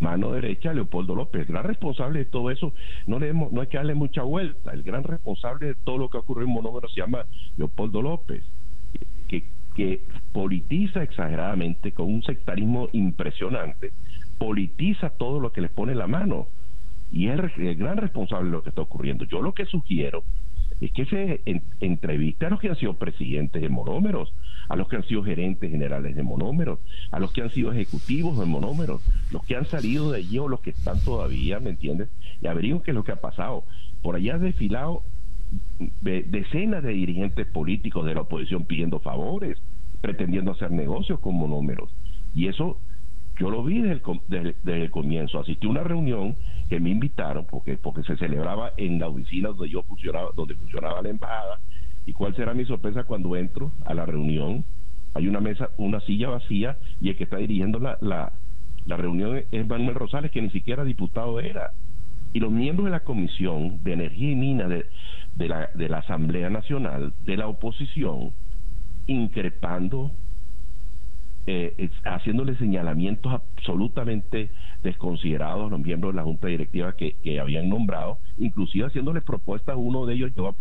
Mano derecha Leopoldo López. El gran responsable de todo eso, no, le no hay que darle mucha vuelta, el gran responsable de todo lo que ocurrió en Monómero se llama Leopoldo López, que, que politiza exageradamente con un sectarismo impresionante, politiza todo lo que les pone la mano y es el gran responsable de lo que está ocurriendo. Yo lo que sugiero es que se entreviste a los que han sido presidentes de monómeros, a los que han sido gerentes generales de monómeros, a los que han sido ejecutivos de monómeros, los que han salido de allí o los que están todavía, ¿me entiendes? Y averigüen qué es lo que ha pasado. Por allá ha desfilado decenas de dirigentes políticos de la oposición pidiendo favores, pretendiendo hacer negocios con monómeros. Y eso yo lo vi desde el, desde el comienzo. Asistí a una reunión que me invitaron porque porque se celebraba en la oficina donde yo funcionaba donde funcionaba la embajada. Y cuál será mi sorpresa cuando entro a la reunión hay una mesa una silla vacía y el que está dirigiendo la, la, la reunión es Manuel Rosales que ni siquiera diputado era. Y los miembros de la comisión de energía y mina de, de la de la Asamblea Nacional de la oposición increpando eh, haciéndole señalamientos absolutamente desconsiderados a los miembros de la junta directiva que, habían nombrado, inclusive haciéndole propuestas uno de ellos, yo a,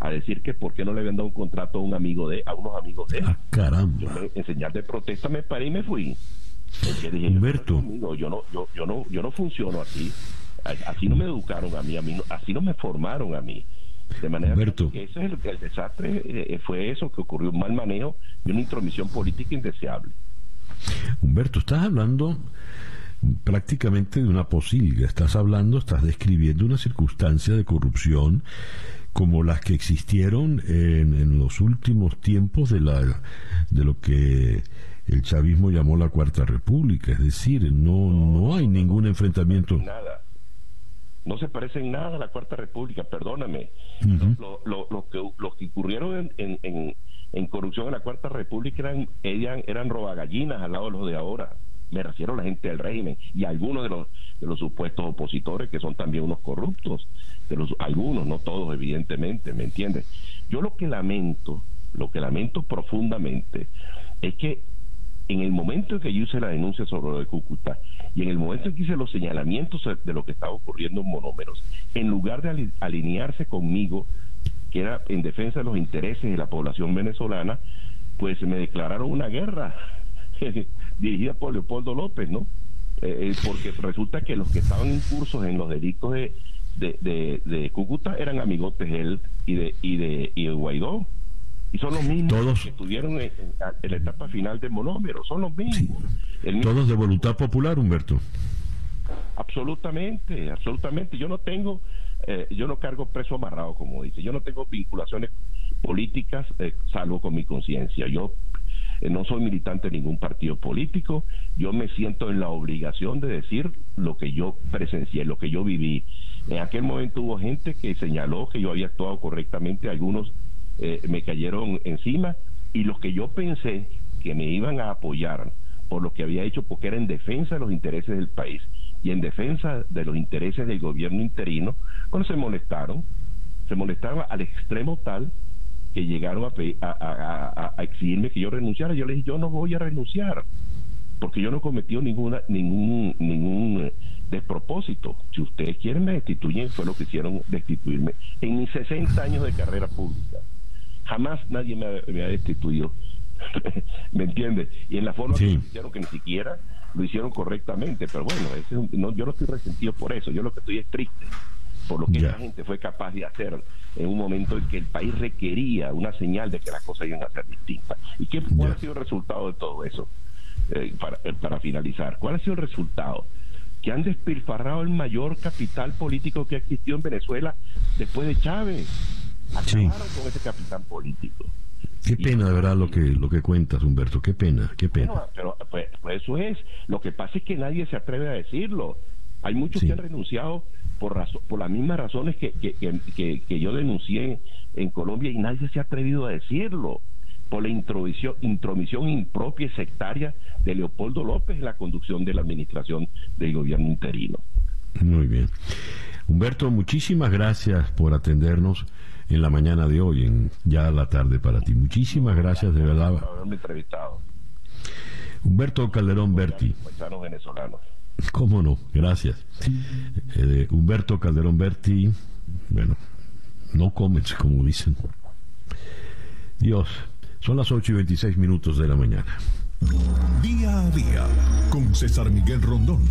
a decir que por qué no le habían dado un contrato a un amigo de, a unos amigos de él. Ah, caramba. en señal de protesta me paré y me fui. Humberto. Yo no, yo, yo, no, yo no funciono así. Así no me educaron a mí, a mí así no me formaron a mí. De manera Humberto. que ese es el, desastre, eh, fue eso que ocurrió, un mal manejo y una intromisión política indeseable. Humberto, estás hablando prácticamente de una posilga, estás hablando, estás describiendo una circunstancia de corrupción como las que existieron en, en los últimos tiempos de, la, de lo que el chavismo llamó la Cuarta República, es decir, no, no, hay ningún enfrentamiento. Nada. No se parece en nada a la Cuarta República, perdóname. Los que, que ocurrieron en, en, en, corrupción en la Cuarta República eran, eran, eran robagallinas al lado de los de ahora. Me refiero a la gente del régimen y algunos de los, de los supuestos opositores que son también unos corruptos. De los, algunos, no todos, evidentemente, ¿me entiendes? Yo lo que lamento, lo que lamento profundamente es que en el momento en que yo hice la denuncia sobre lo de Cúcuta y en el momento en que hice los señalamientos de lo que estaba ocurriendo en monómeros, en lugar de alinearse conmigo, que era en defensa de los intereses de la población venezolana, pues me declararon una guerra dirigida por Leopoldo López, ¿no? Eh, eh, porque resulta que los que estaban incursos en los delitos de, de, de, Cúcuta eran amigotes de él y de, y de, y de Guaidó. Y son los mismos que estuvieron en, la etapa final de monómero, son los mismos. Todos de voluntad popular, Humberto. Absolutamente, absolutamente. Yo no tengo, eh, yo no cargo preso amarrado, como dice. Yo no tengo vinculaciones políticas, eh, salvo con mi conciencia. Yo eh, no soy militante de ningún partido político. Yo me siento en la obligación de decir lo que yo presencié, lo que yo viví. En aquel momento hubo gente que señaló que yo había actuado correctamente, algunos eh, me cayeron encima y los que yo pensé que me iban a apoyar por lo que había hecho, porque era en defensa de los intereses del país y en defensa de los intereses del gobierno interino, bueno, se molestaron, se molestaron al extremo tal que llegaron a, a, a, exigirme que yo renunciara. Yo les dije, yo no voy a renunciar, porque yo no he cometido ninguna, ningún, ningún eh, despropósito. Si ustedes quieren me destituyen, fue lo que hicieron destituirme en mis 60 años de carrera pública. Jamás nadie me ha, destituido. ¿Me entiendes? Y en la forma que lo hicieron, que ni siquiera lo hicieron correctamente. Pero bueno, no, yo no estoy resentido por eso. Yo lo que estoy es triste por lo que la gente fue capaz de hacer en un momento en que el país requería una señal de que las cosas iban a ser distintas. ¿Y qué, cuál ha sido el resultado de todo eso? Eh, para, eh, para finalizar, ¿cuál ha sido el resultado? Que han despilfarrado el mayor capital político que ha existido en Venezuela después de Chávez Acabaron con ese capitán político. Qué pena, de verdad, lo que, lo que cuentas, Humberto. Qué pena, qué pena. pero pues, pues, eso es. Lo que pasa es que nadie se atreve a decirlo. Hay muchos que han renunciado por, por las mismas razones que, que, que, yo denuncié en, Colombia y nadie se ha atrevido a decirlo. Por la intromisión, intromisión impropia y sectaria de Leopoldo López en la conducción de la administración del gobierno interino. Muy bien. Humberto, muchísimas gracias por atendernos en la mañana de hoy, en ya la tarde para ti. Muchísimas gracias de verdad. Humberto Calderón Berti. venezolanos. ¿Cómo no? Gracias. Eh, Humberto Calderón Berti, bueno, no comes, como dicen. Dios, son las 8 y 26 minutos de la mañana. Día a día, con César Miguel Rondón.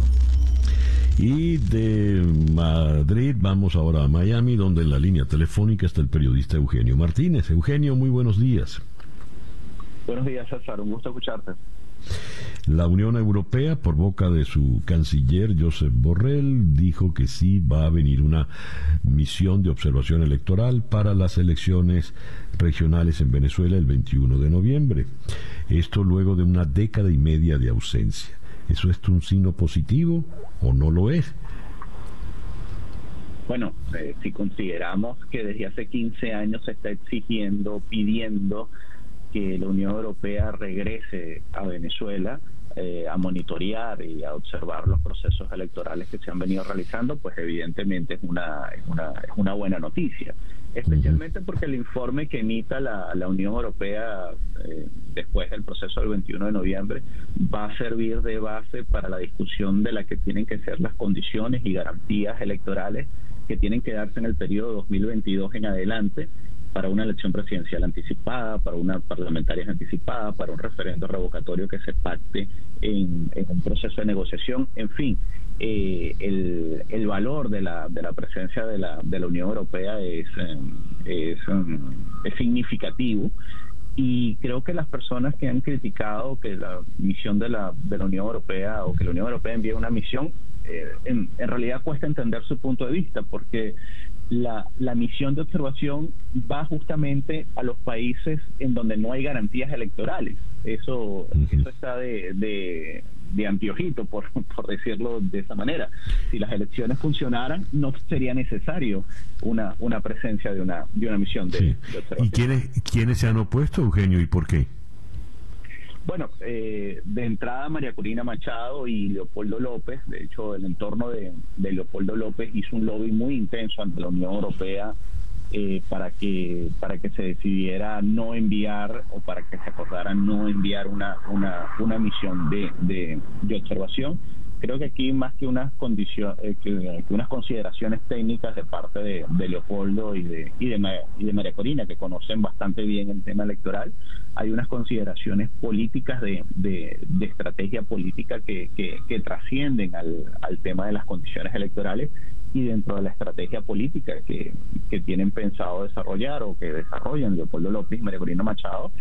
Y de Madrid vamos ahora a Miami, donde en la línea telefónica está el periodista Eugenio Martínez. Eugenio, muy buenos días. Buenos días, César. Un gusto escucharte. La Unión Europea, por boca de su canciller Josep Borrell, dijo que sí va a venir una misión de observación electoral para las elecciones regionales en Venezuela el 21 de noviembre. Esto luego de una década y media de ausencia. ¿Eso es un signo positivo o no lo es? Bueno, eh, si consideramos que desde hace 15 años se está exigiendo, pidiendo que la Unión Europea regrese a Venezuela eh, a monitorear y a observar los procesos electorales que se han venido realizando, pues evidentemente es una, es una, es una buena noticia. Especialmente porque el informe que emita la, la Unión Europea eh, después del proceso del 21 de noviembre va a servir de base para la discusión de la que tienen que ser las condiciones y garantías electorales que tienen que darse en el periodo 2022 en adelante para una elección presidencial anticipada, para una parlamentaria anticipada, para un referendo revocatorio que se pacte en, un proceso de negociación. En fin, eh, el, el, valor de la, de la presencia de la, de la Unión Europea es, es, es significativo y creo que las personas que han criticado que la misión de la, de la Unión Europea o que la Unión Europea envíe una misión, eh, en, en, realidad cuesta entender su punto de vista, porque la, la misión de observación va justamente a los países en donde no hay garantías electorales. Eso, eso está de, de, de antiojito, por, por decirlo de esa manera. Si las elecciones funcionaran, no sería necesario una, una presencia de una, de una misión de, observación. ¿Y quiénes, quiénes se han opuesto, Eugenio, y por qué? Bueno, eh, de entrada María Corina Machado y Leopoldo López, de hecho el entorno de, Leopoldo López hizo un lobby muy intenso ante la Unión Europea eh, para que para que se decidiera no enviar o para que se acordara no enviar una una, una misión de, de observación creo que aquí más que unas condiciones eh, que, unas consideraciones técnicas de parte de, Leopoldo y de y de, y de María Corina que conocen bastante bien el tema electoral hay unas consideraciones políticas de, de, estrategia política que, que, trascienden al, al tema de las condiciones electorales y dentro de la estrategia política que, que tienen pensado desarrollar o que desarrollan Leopoldo López y María Corina Machado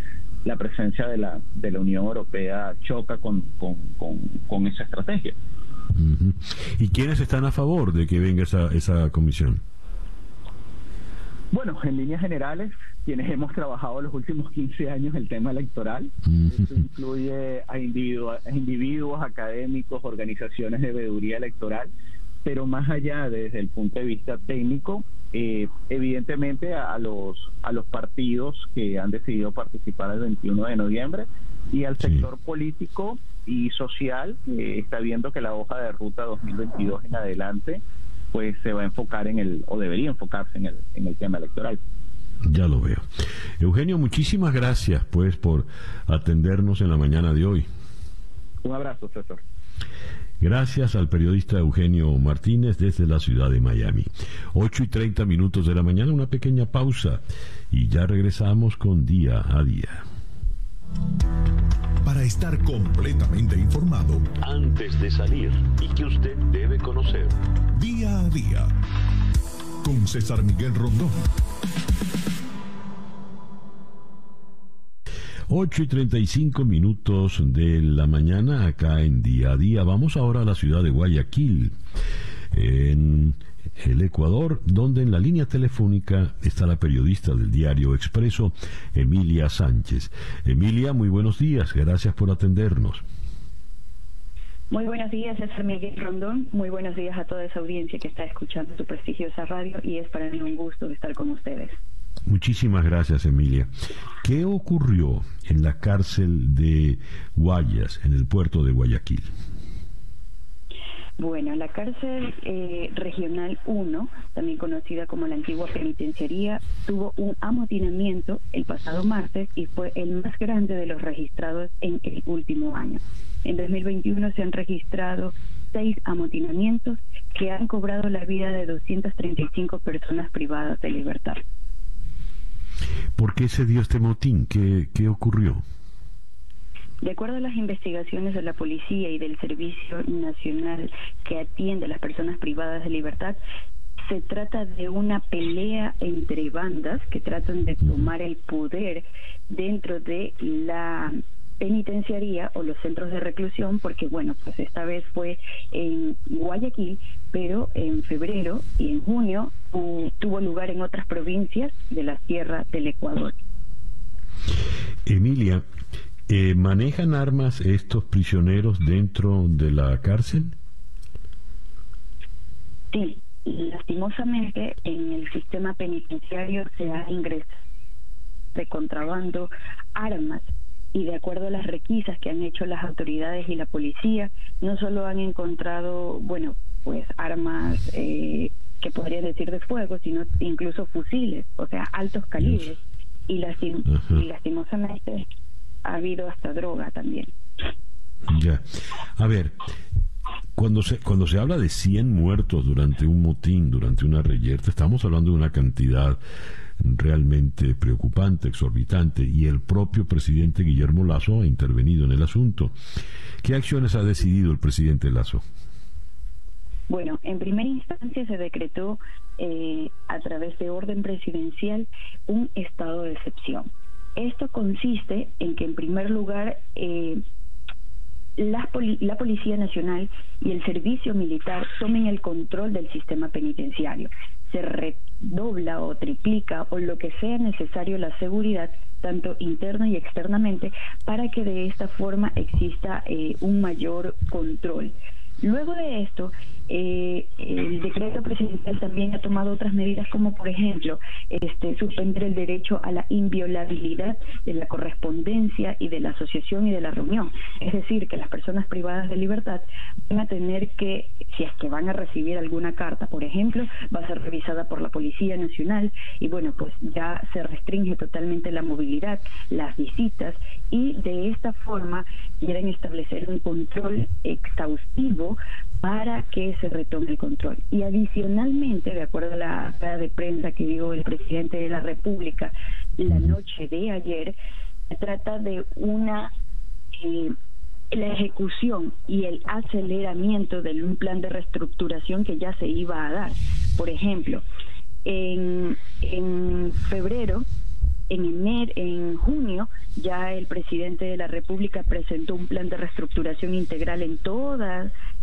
la presencia de la, de la Unión Europea choca con, con, esa estrategia. ¿Y quiénes están a favor de que venga esa, esa comisión? Bueno, en líneas generales, quienes hemos trabajado los últimos 15 años el tema electoral, eso incluye a individuos, a individuos, académicos, organizaciones de veeduría electoral, pero más allá desde el punto de vista técnico, eh, evidentemente a, los a los partidos que han decidido participar el 21 de noviembre y al sector político y social que está viendo que la hoja de ruta 2022 en adelante pues se va a enfocar en el o debería enfocarse en el en el tema electoral. Ya lo veo. Eugenio, muchísimas gracias pues por atendernos en la mañana de hoy. Un abrazo, César. Gracias al periodista Eugenio Martínez desde la ciudad de Miami. 8 y 30 minutos de la mañana, una pequeña pausa y ya regresamos con día a día. Para estar completamente informado, antes de salir y que usted debe conocer. Día a día. Con César Miguel Rondón. 8 y 35 minutos de la mañana acá en día a día. Vamos ahora a la ciudad de Guayaquil, en el Ecuador, donde en la línea telefónica está la periodista del diario Expreso, Emilia Sánchez. Emilia, muy buenos días, gracias por atendernos. Muy buenos días, César Miguel Rondón. Muy buenos días a toda esa audiencia que está escuchando su prestigiosa radio y es para mí un gusto estar con ustedes. Muchísimas gracias, Emilia. ¿Qué ocurrió en la cárcel de Guayas, en el puerto de Guayaquil? Bueno, la cárcel eh, regional 1, también conocida como la antigua penitenciaría, tuvo un amotinamiento el pasado martes y fue el más grande de los registrados en el último año. En 2021 se han registrado seis amotinamientos que han cobrado la vida de 235 personas privadas de libertad. ¿Por qué se dio este motín? ¿Qué, qué ocurrió? De acuerdo a las investigaciones de la policía y del Servicio Nacional que atiende a las personas privadas de libertad, se trata de una pelea entre bandas que tratan de tomar el poder dentro de la penitenciaría o los centros de reclusión, porque bueno, pues esta vez fue en Guayaquil, pero en febrero y en junio tuvo lugar en otras provincias de la Sierra del Ecuador. Emilia, eh, ¿manejan armas estos prisioneros dentro de la cárcel? Sí, lastimosamente en el sistema penitenciario se ha ingresado de contrabando armas y de acuerdo a las requisas que han hecho las autoridades y la policía, no solo han encontrado, bueno, pues armas eh, que podrían decir de fuego, sino incluso fusiles, o sea, altos calibres. Y, y lastimosamente ha habido hasta droga también. Ya. A ver, Cuando se, cuando se habla de 100 muertos durante un motín, durante una reyerta, estamos hablando de una cantidad realmente preocupante, exorbitante, y el propio presidente Guillermo Lazo ha intervenido en el asunto. ¿Qué acciones ha decidido el presidente Lazo? Bueno, en primera instancia se decretó eh, a través de orden presidencial un estado de excepción. Esto consiste en que, en primer lugar, eh, la, la, Policía Nacional y el Servicio Militar tomen el control del sistema penitenciario. Se redobla o triplica o lo que sea necesario la seguridad tanto interno y externamente para que de esta forma exista eh, un mayor control. Luego de esto, eh, el decreto presidencial también ha tomado otras medidas como por ejemplo este, suspender el derecho a la inviolabilidad de la correspondencia y de la asociación y de la reunión. Es decir, que las personas privadas de libertad van a tener que, si es que van a recibir alguna carta, por ejemplo, va a ser revisada por la Policía Nacional y bueno, pues ya se restringe totalmente la movilidad, las visitas y de esta forma quieren establecer un control exhaustivo para que se retome el control. Y adicionalmente, de acuerdo a la rueda de prensa que dio el presidente de la República la noche de ayer, se trata de una eh, la ejecución y el aceleramiento de un plan de reestructuración que ya se iba a dar. Por ejemplo, en, en febrero en enero, en junio, ya el presidente de la República presentó un plan de reestructuración integral en todo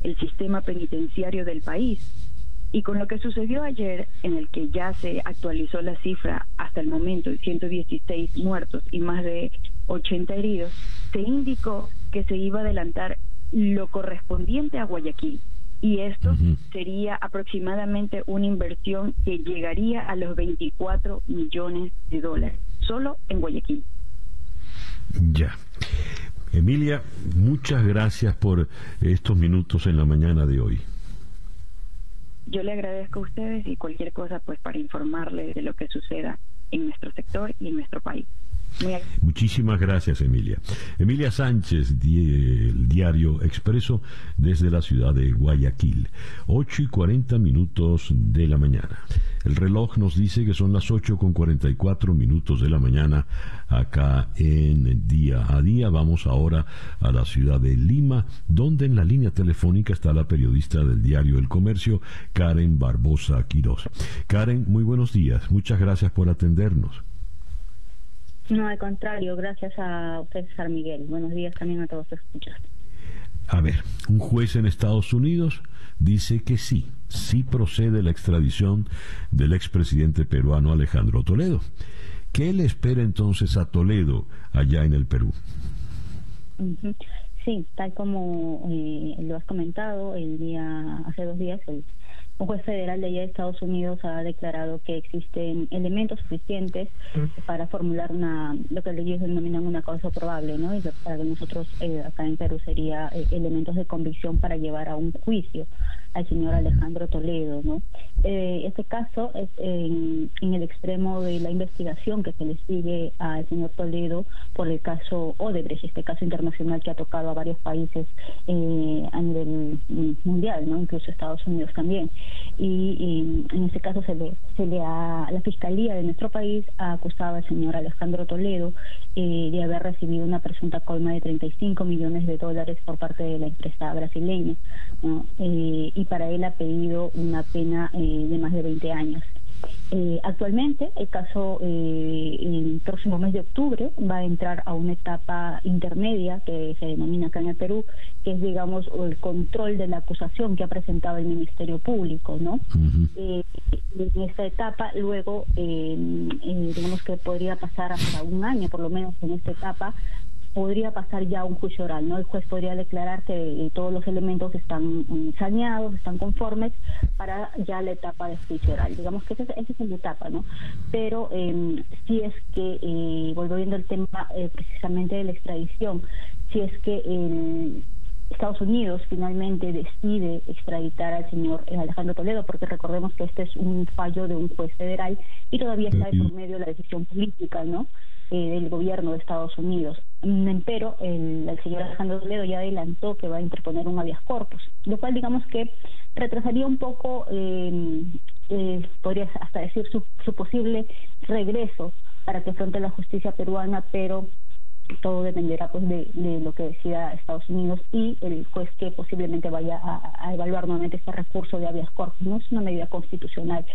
el sistema penitenciario del país. Y con lo que sucedió ayer, en el que ya se actualizó la cifra hasta el momento de 116 muertos y más de 80 heridos, se indicó que se iba a adelantar lo correspondiente a Guayaquil, y esto sería aproximadamente una inversión que llegaría a los 24 millones de dólares, solo en Guayaquil. Ya. Emilia, muchas gracias por estos minutos en la mañana de hoy. Yo le agradezco a ustedes y cualquier cosa pues para informarle de lo que suceda en nuestro sector y en nuestro país. Muchísimas gracias, Emilia. Emilia Sánchez, el diario Expreso, desde la ciudad de Guayaquil. 8 y 40 minutos de la mañana. El reloj nos dice que son las 8 con 44 minutos de la mañana acá en Día a Día. Vamos ahora a la ciudad de Lima, donde en la línea telefónica está la periodista del diario El Comercio, Karen Barbosa Quirós. Karen, muy buenos días. Muchas gracias por atendernos. No, al contrario, gracias a usted, San Miguel. Buenos días también a todos los escuchas. A ver, un juez en Estados Unidos dice que sí, sí procede la extradición del expresidente peruano Alejandro Toledo. ¿Qué le espera entonces a Toledo allá en el Perú? Sí, tal como eh, lo has comentado, el día hace dos días el un juez federal de allá de Estados Unidos ha declarado que existen elementos suficientes para formular una lo que ellos denominan una causa probable, ¿no? Y para que nosotros eh, acá en Perú sería eh, elementos de convicción para llevar a un juicio al señor Alejandro Toledo, ¿no? Eh, este caso es en, el extremo de la investigación que se le sigue al señor Toledo por el caso Odebrecht, este caso internacional que ha tocado a varios países a nivel mundial, ¿no? Incluso Estados Unidos también y, en este caso se le, se le ha, la Fiscalía de nuestro país ha acusado al señor Alejandro Toledo eh, de haber recibido una presunta colma de 35 millones de dólares por parte de la empresa brasileña eh, y para él ha pedido una pena eh, de más de 20 años. Eh, actualmente, el caso eh, el próximo mes de octubre va a entrar a una etapa intermedia que se denomina acá en el Perú, que es, digamos, el control de la acusación que ha presentado el Ministerio Público, ¿no? Eh, en esta etapa, luego, eh, digamos que podría pasar hasta un año, por lo menos, en esta etapa, podría pasar ya un juicio oral, ¿no? El juez podría declarar que eh, todos los elementos están mm, saneados, están conformes para ya la etapa de juicio oral. Digamos que esa, es la etapa, ¿no? Pero eh, si es que, eh, volviendo al tema eh, precisamente de la extradición, si es que el Estados Unidos finalmente decide extraditar al señor Alejandro Toledo, porque recordemos que este es un fallo de un juez federal y todavía está de por medio de la decisión política, ¿no? Eh, del gobierno de Estados Unidos. Pero el, señor Alejandro Toledo ya adelantó que va a interponer un habeas corpus, lo cual digamos que retrasaría un poco, eh, eh, podría hasta decir, su, su posible regreso para que afronte la justicia peruana, pero todo dependerá pues de, lo que decida Estados Unidos y el juez que posiblemente vaya a, evaluar nuevamente este recurso de habeas corpus. No es una medida constitucional.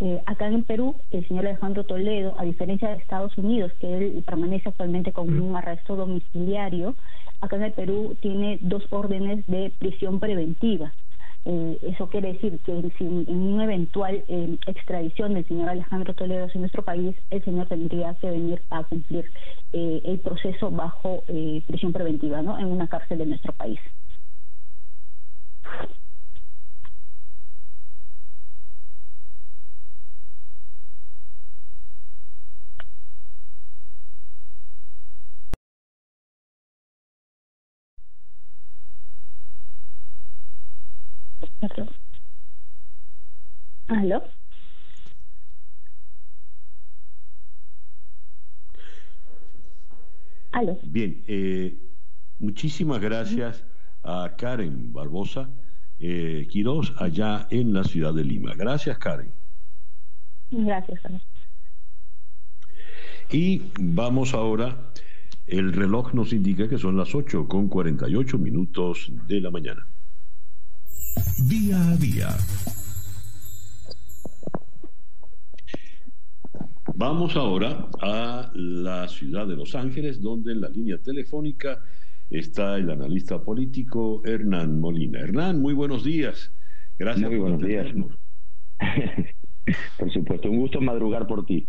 Eh, acá en Perú, el señor Alejandro Toledo, a diferencia de Estados Unidos, que él permanece actualmente con un arresto domiciliario, acá en el Perú tiene dos órdenes de prisión preventiva. Eh, eso quiere decir que en, una eventual eh, extradición del señor Alejandro Toledo en nuestro país, el señor tendría que venir a cumplir eh, el proceso bajo prisión preventiva, ¿no? En una cárcel de nuestro país. ¿Aló? ¿Aló? Bien, eh, muchísimas gracias a Karen Barbosa eh, Quiroz allá en la ciudad de Lima. Gracias, Karen. Gracias, Karen. Y vamos ahora, el reloj nos indica que son las 8 con 48 minutos de la mañana. Día a día. Vamos ahora a la ciudad de Los Ángeles, donde en la línea telefónica está el analista político Hernán Molina. Hernán, muy buenos días. Gracias muy buenos días. por supuesto, un gusto madrugar por ti.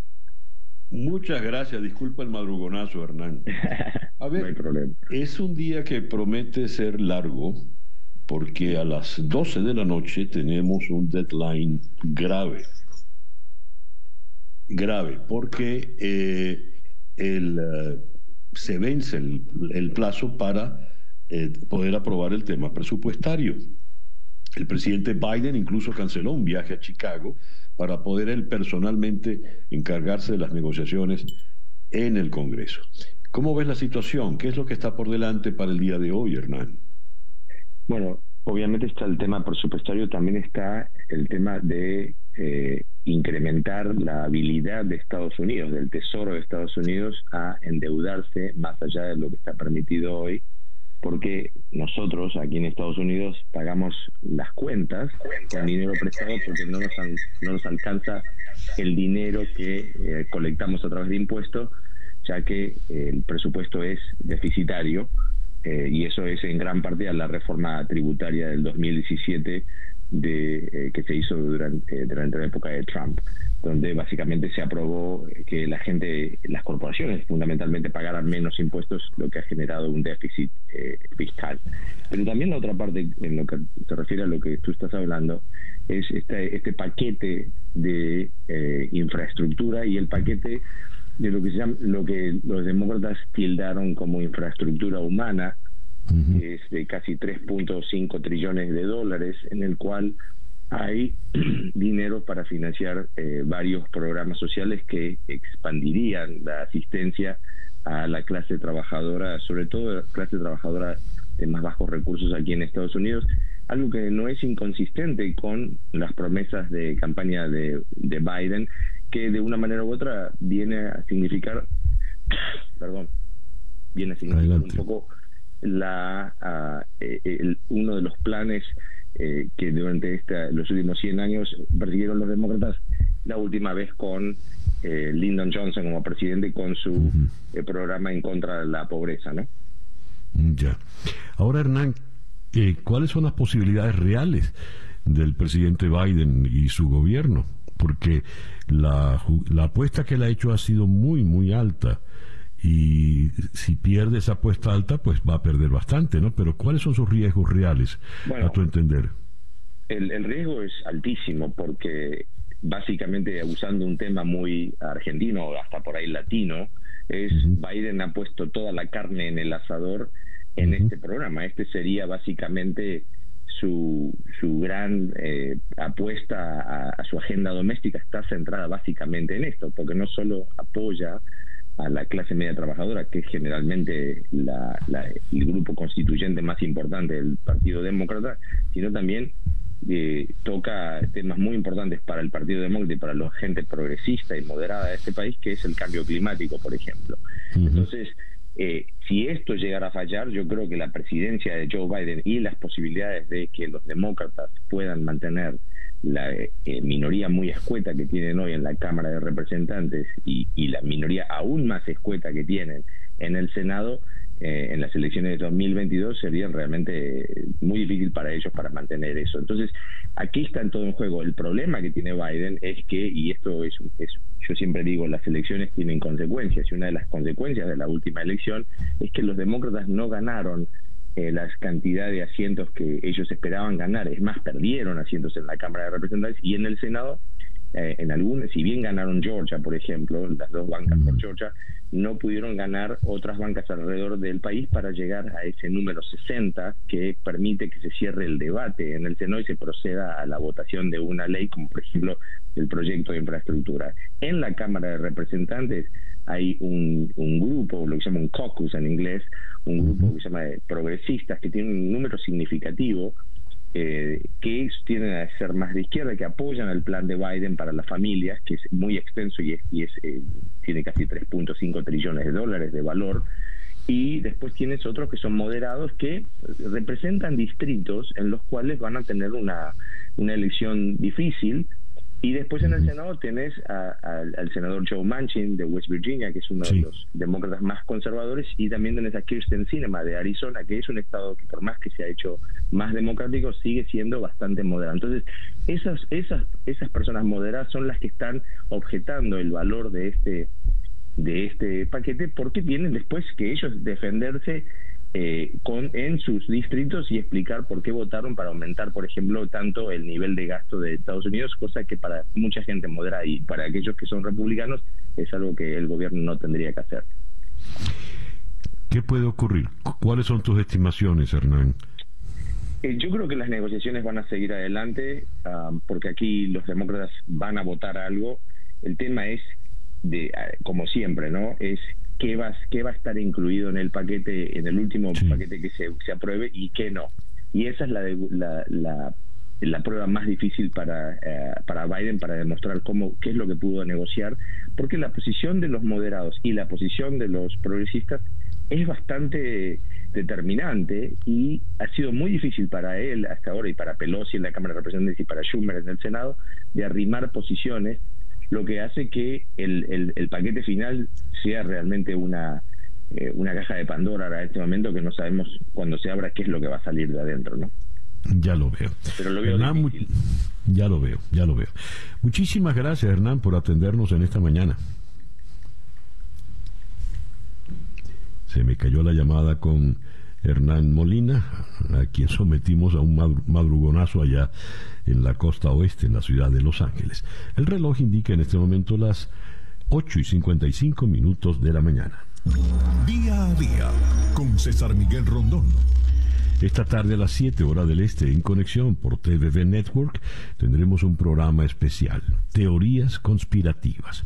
Muchas gracias, disculpa el madrugonazo, Hernán. A ver, no hay problema. es un día que promete ser largo, porque a las 12 de la noche tenemos un deadline grave. Grave, porque eh, el, eh, se vence el, plazo para eh, poder aprobar el tema presupuestario. El presidente Biden incluso canceló un viaje a Chicago para poder él personalmente encargarse de las negociaciones en el Congreso. ¿Cómo ves la situación? ¿Qué es lo que está por delante para el día de hoy, Hernán? Bueno, obviamente está el tema presupuestario, también está el tema de incrementar la habilidad de Estados Unidos, del Tesoro de Estados Unidos, a endeudarse más allá de lo que está permitido hoy, porque nosotros aquí en Estados Unidos pagamos las cuentas con dinero prestado porque no nos, no nos alcanza el dinero que eh, colectamos a través de impuestos, ya que el presupuesto es deficitario eh, y eso es en gran parte a la reforma tributaria del 2017 de, eh, que se hizo durante, durante la época de Trump, donde básicamente se aprobó que la gente, las corporaciones fundamentalmente pagaran menos impuestos, lo que ha generado un déficit eh, fiscal. Pero también la otra parte, en lo que se refiere a lo que tú estás hablando, es este, este paquete de infraestructura y el paquete de lo que se llama, lo que los demócratas tildaron como infraestructura humana, que es de casi 3.5 trillones de dólares, en el cual hay dinero para financiar eh, varios programas sociales que expandirían la asistencia a la clase trabajadora, sobre todo la clase trabajadora de más bajos recursos aquí en Estados Unidos, algo que no es inconsistente con las promesas de campaña de, de Biden que de una manera u otra viene a significar, perdón, viene a significar un poco la eh, uno de los planes eh, que durante esta, los últimos 100 años persiguieron los demócratas, la última vez con eh, Lyndon Johnson como presidente con su programa en contra de la pobreza, ¿no? Ya. Ahora, Hernán, ¿cuáles son las posibilidades reales del presidente Biden y su gobierno? porque la, la apuesta que él ha hecho ha sido muy, muy alta y si pierde esa apuesta alta, pues va a perder bastante, ¿no? Pero ¿cuáles son sus riesgos reales, a tu entender? El, el, riesgo es altísimo porque básicamente usando un tema muy argentino, hasta por ahí latino, es Biden ha puesto toda la carne en el asador en este programa. Este sería básicamente su, su gran eh, apuesta a, su agenda doméstica está centrada básicamente en esto, porque no solo apoya a la clase media trabajadora, que es generalmente el grupo constituyente más importante del Partido Demócrata, sino también eh, toca temas muy importantes para el Partido Demócrata y para la gente progresista y moderada de este país, que es el cambio climático, por ejemplo. Entonces, eh, si esto llegara a fallar, yo creo que la presidencia de Joe Biden y las posibilidades de que los demócratas puedan mantener la eh, minoría muy escueta que tienen hoy en la Cámara de Representantes y, la minoría aún más escueta que tienen en el Senado, eh, en las elecciones de 2022 sería realmente muy difícil para ellos para mantener eso. Entonces, aquí está en todo en juego. El problema que tiene Biden es que, y esto es, es yo siempre digo, las elecciones tienen consecuencias, y una de las consecuencias de la última elección es que los demócratas no ganaron eh, la cantidad de asientos que ellos esperaban ganar. Es más, perdieron asientos en la Cámara de Representantes y en el Senado, eh, en algunos, si bien ganaron Georgia, por ejemplo, las dos bancas por Georgia, no pudieron ganar otras bancas alrededor del país para llegar a ese número 60 que permite que se cierre el debate en el Senado y se proceda a la votación de una ley, como por ejemplo el proyecto de infraestructura. En la Cámara de Representantes hay un, un grupo, lo que se llama un caucus en inglés, un grupo que se llama progresistas que tiene un número significativo eh, que tienden a ser más de izquierda, que apoyan el plan de Biden para las familias, que es muy extenso y, es, y es, eh, tiene casi 3.5 trillones de dólares de valor. Y después tienes otros que son moderados que representan distritos en los cuales van a tener una, una elección difícil, y después en el Senado tenés al senador Joe Manchin de West Virginia, que es uno de los demócratas más conservadores, y también tenés a Kirsten Sinema de Arizona, que es un estado que por más que se ha hecho más democrático, sigue siendo bastante moderado. Entonces, esas, esas, esas personas moderadas son las que están objetando el valor de este de este paquete porque tienen después que ellos defenderse eh, con, en sus distritos y explicar por qué votaron para aumentar, por ejemplo, tanto el nivel de gasto de Estados Unidos, cosa que para mucha gente moderada y para aquellos que son republicanos es algo que el gobierno no tendría que hacer. ¿Qué puede ocurrir? ¿Cuáles son tus estimaciones, Hernán? Eh, yo creo que las negociaciones van a seguir adelante ah, porque aquí los demócratas van a votar algo. El tema es, de, ah, como siempre, ¿no? Es qué va, qué va a estar incluido en el paquete, en el último paquete que se, se, apruebe y qué no. Y esa es la, la, la, prueba más difícil para, eh, para Biden para demostrar cómo, qué es lo que pudo negociar, porque la posición de los moderados y la posición de los progresistas es bastante determinante y ha sido muy difícil para él hasta ahora y para Pelosi en la Cámara de Representantes y para Schumer en el Senado de arrimar posiciones lo que hace que el, el, paquete final sea realmente una, eh, una caja de Pandora ahora en este momento que no sabemos cuando se abra qué es lo que va a salir de adentro, ¿no? Ya lo veo. Pero lo veo Ya lo veo, ya lo veo. Muchísimas gracias, Hernán, por atendernos en esta mañana. Se me cayó la llamada con Hernán Molina, a quien sometimos a un madrugonazo allá en la costa oeste, en la ciudad de Los Ángeles. El reloj indica en este momento las 8 y 55 minutos de la mañana. Día a día con César Miguel Rondón. Esta tarde a las 7 horas del este, en conexión por TVV Network, tendremos un programa especial, Teorías Conspirativas.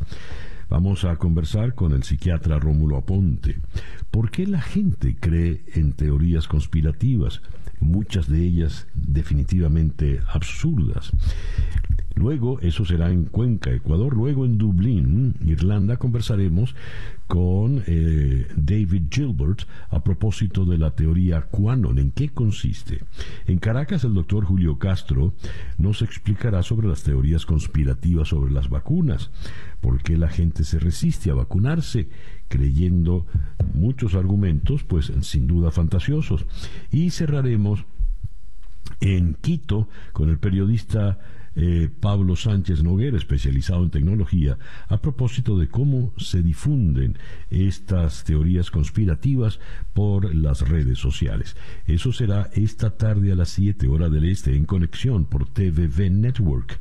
Vamos a conversar con el psiquiatra Rómulo Aponte. ¿Por qué la gente cree en teorías conspirativas? Muchas de ellas definitivamente absurdas. Luego, eso será en Cuenca, Ecuador. Luego en Dublín, Irlanda, conversaremos con eh, David Gilbert a propósito de la teoría Quanon. ¿En qué consiste? En Caracas, el doctor Julio Castro nos explicará sobre las teorías conspirativas sobre las vacunas, por qué la gente se resiste a vacunarse, creyendo muchos argumentos, pues sin duda fantasiosos. Y cerraremos en Quito con el periodista eh, Pablo Sánchez Noguera, especializado en tecnología, a propósito de cómo se difunden estas teorías conspirativas por las redes sociales. Eso será esta tarde a las 7 horas del este en conexión por TVV Network.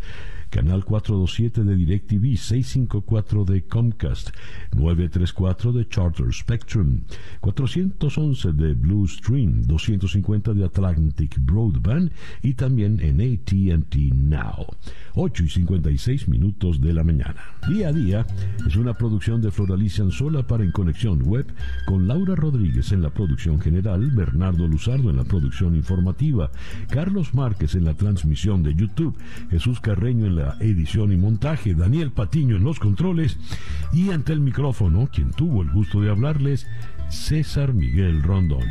Canal 427 de DirecTV, 654 de Comcast, 934 de Charter Spectrum, 411 de Blue Stream, 250 de Atlantic Broadband y también en ATT Now. 8 y 56 minutos de la mañana. Día a día es una producción de Floralicia Sola para En Conexión Web con Laura Rodríguez en la producción general, Bernardo Luzardo en la producción informativa, Carlos Márquez en la transmisión de YouTube, Jesús Carreño en edición y montaje, Daniel Patiño en los controles y ante el micrófono, quien tuvo el gusto de hablarles, César Miguel Rondón.